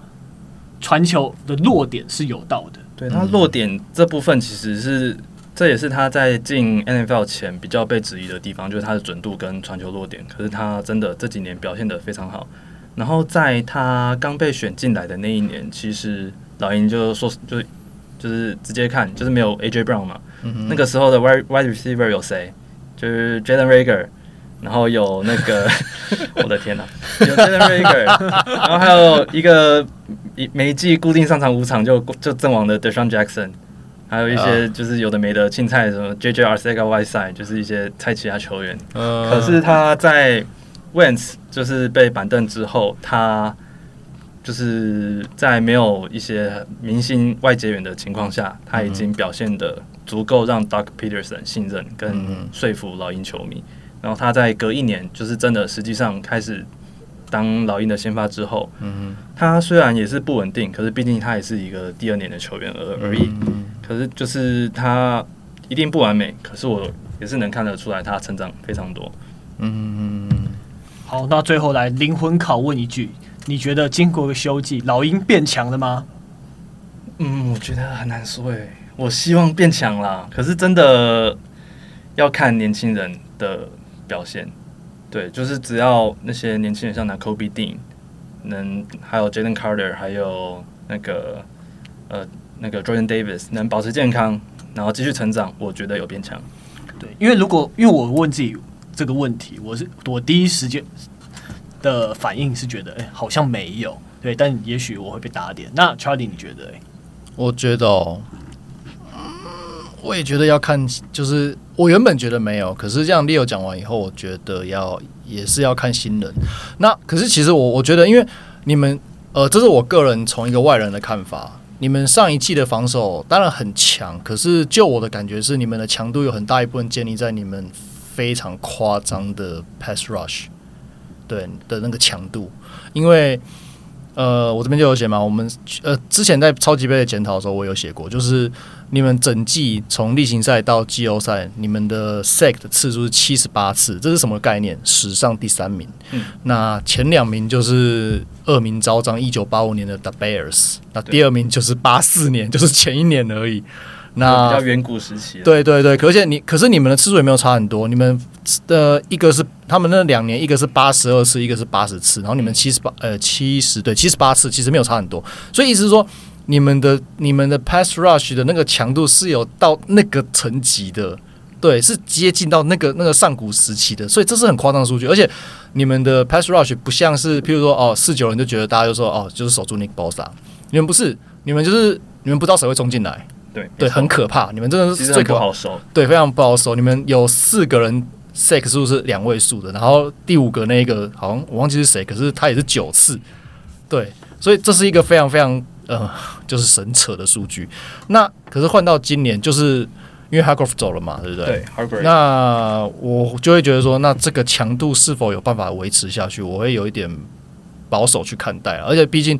传球的落点是有道的。对，他落点这部分其实是这也是他在进 NFL 前比较被质疑的地方，就是他的准度跟传球落点。可是他真的这几年表现得非常好。然后在他刚被选进来的那一年，其实老鹰就说就就是直接看就是没有 AJ Brown 嘛。嗯、那个时候的 wide wide receiver 有谁？就是 Jalen Reagor，然后有那个 我的天哪，有 Jalen Reagor，然后还有一个一每一季固定上场五场就就阵亡的 DeSean Jackson。还有一些就是有的没的青菜，什么 JJ Arcega-Whiteside，就是一些菜其他球员。嗯，可是他在 Wentz 就是被板凳之后，他就是在没有一些明星外接员的情况下，他已经表现得足够让 Doug Peterson 信任跟说服老鹰球迷。然后他在隔一年，就是真的实际上开始当老鹰的先发之后，嗯，他虽然也是不稳定，可是毕竟他也是一个第二年的球员而而已。可是就是他一定不完美，可是我也是能看得出来他成长非常多。嗯，好，那最后来灵魂拷问一句：你觉得经过个休季，老鹰变强了吗？嗯，我觉得很难说诶。我希望变强啦，可是真的要看年轻人的表现。对，就是只要那些年轻人像 Nakobe Dean 能，还有 Jalen Carter，还有那个呃。那个 Jordan Davis 能保持健康，然后继续成长，我觉得有变强。对，因为如果因为我问自己这个问题，我是我第一时间的反应是觉得，哎，好像没有。对，但也许我会被打点。那 Charlie 你觉得？哎，我觉得哦，我也觉得要看，就是我原本觉得没有，可是这样 Leo 讲完以后，我觉得要也是要看新人。那可是其实我我觉得，因为你们呃，这是我个人从一个外人的看法。你们上一季的防守当然很强，可是就我的感觉是，你们的强度有很大一部分建立在你们非常夸张的 pass rush，对的那个强度。因为呃，我这边就有写嘛，我们呃之前在超级杯的检讨的时候，我有写过，就是。你们整季从例行赛到季后赛，你们的 sack 的次数是七十八次，这是什么概念？史上第三名。嗯，那前两名就是恶名昭彰一九八五年的 The Bears，那第二名就是八四年，就是前一年而已。那比较远古时期。对对对，而且你可是你们的次数也没有差很多，你们的一个是他们那两年，一个是八十二次，一个是八十次，然后你们七十八呃七十对七十八次，其实没有差很多，所以意思是说。你们的你们的 pass rush 的那个强度是有到那个层级的，对，是接近到那个那个上古时期的，所以这是很夸张的数据。而且你们的 pass rush 不像是，譬如说哦四九人就觉得大家就说哦就是守住 Nick Bosa，你们不是，你们就是你们不知道谁会冲进来，对对，很可怕，你们真的是最可怕，不好守，对，非常不好守。你们有四个人 sex 数是两位数的，然后第五个那个好像我忘记是谁，可是他也是九次，对，所以这是一个非常非常。呃，就是神扯的数据。那可是换到今年，就是因为 Hargrove 走了嘛，对不对？对。那我就会觉得说，那这个强度是否有办法维持下去？我会有一点保守去看待。而且毕竟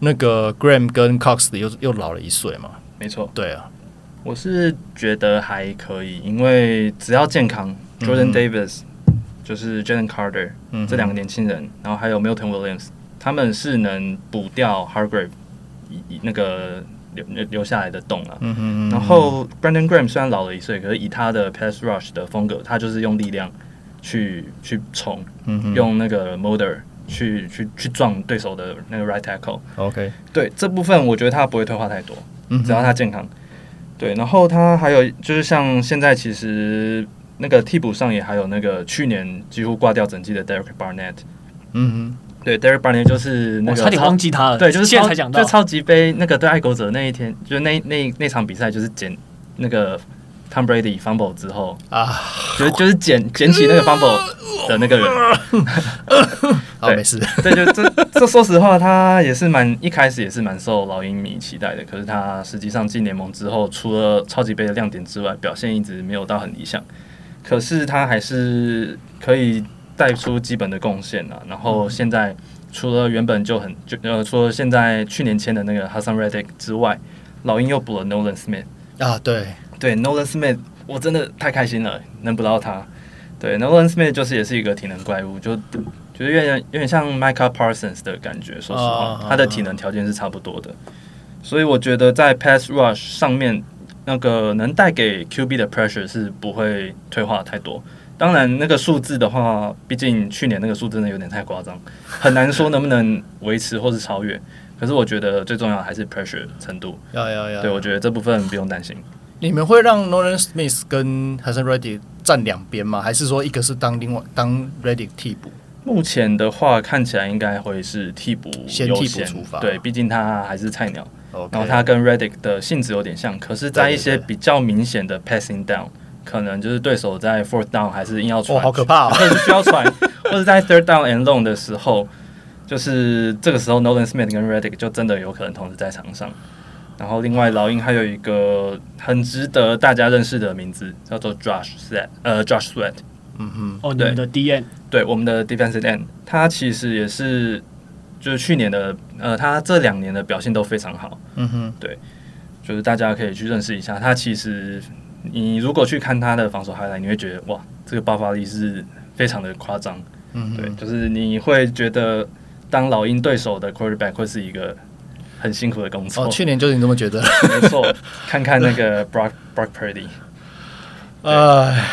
那个 Graham 跟 Cox 又又老了一岁嘛。没错，对啊，我是觉得还可以，因为只要健康，Jordan Davis、嗯、就是 Jalen Carter、嗯、这两个年轻人，然后还有 Milton Williams，他们是能补掉 Hargrave。那个留留下来的洞啊，嗯、哼嗯哼然后 Brandon Graham 虽然老了一岁，可是以他的 pass rush 的风格，他就是用力量去去冲，嗯、用那个 motor 去去去撞对手的那个 right tackle。OK，对这部分我觉得他不会退化太多，只要他健康。对，然后他还有就是像现在其实那个替补上也还有那个去年几乎挂掉整季的 Derek Barnett。嗯哼。对，Derek Barnett 就是那个，差点忘记他了。对，就是现在才讲到，就超级杯那个对爱国者那一天，就那那那场比赛，就是捡那个 Tom Brady fumble 之后啊，就就是捡捡起那个 fumble 的那个人。好，没事。对，就这这，说实话，他也是蛮一开始也是蛮受老鹰迷期待的。可是他实际上进联盟之后，除了超级杯的亮点之外，表现一直没有到很理想。可是他还是可以。带出基本的贡献啊，然后现在除了原本就很就呃，除了现在去年签的那个 Hassan Reddick 之外，老鹰又补了 Nolan Smith 啊，对对，Nolan Smith 我真的太开心了，能捕到他。对，Nolan Smith 就是也是一个体能怪物，就就是有点有点像 Micah Parsons 的感觉，说实话，他的体能条件是差不多的，所以我觉得在 Pass Rush 上面，那个能带给 QB 的 pressure 是不会退化太多。当然，那个数字的话，毕竟去年那个数字真的有点太夸张，很难说能不能维持或是超越。可是我觉得最重要还是 pressure 程度。要要要。对，我觉得这部分不用担心。你们会让 Nolan Smith 跟 Haason Reddick 站两边吗？还是说一个是当另外当 Reddick 替补？目前的话，看起来应该会是替补先，先替补出发。对，毕竟他还是菜鸟。Okay. 然后他跟 Reddick 的性质有点像，可是，在一些比较明显的 passing down。可能就是对手在 fourth down 还是硬要传，哦，好可怕，哦！或者需要传，或者在 third down and long 的时候，就是这个时候 Nolan Smith 跟 Reddick 就真的有可能同时在场上。然后另外老鹰还有一个很值得大家认识的名字，叫做 Josh Sweat，呃，Josh Sweat。嗯哼，哦，对，你们的 DN，对，我们的 defensive end，他其实也是就是去年的，呃，他这两年的表现都非常好。嗯哼，对，就是大家可以去认识一下他，其实。你如果去看他的防守 highlight，你会觉得哇，这个爆发力是非常的夸张。嗯，对，就是你会觉得当老鹰对手的 quarterback 会是一个很辛苦的工作。哦，去年就是你这么觉得？没错，看看那个 Brock Brock Purdy。哎，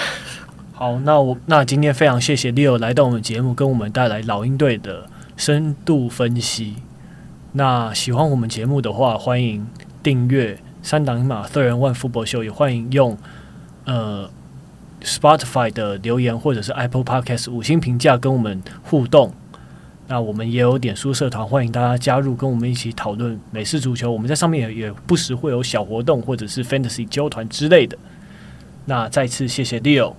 好，那我那今天非常谢谢 Leo 来到我们节目，跟我们带来老鹰队的深度分析。那喜欢我们节目的话，欢迎订阅。三档一码 Third and One Football Show 也欢迎用呃 Spotify 的留言或者是 Apple Podcast 五星评价跟我们互动。那我们也有点书社团，欢迎大家加入，跟我们一起讨论美式足球。我们在上面也也不时会有小活动或者是 Fantasy 交团之类的。那再次谢谢 Leo，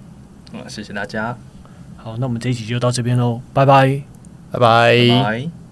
嗯，谢谢大家。好，那我们这一集就到这边喽，拜拜，拜拜。拜拜。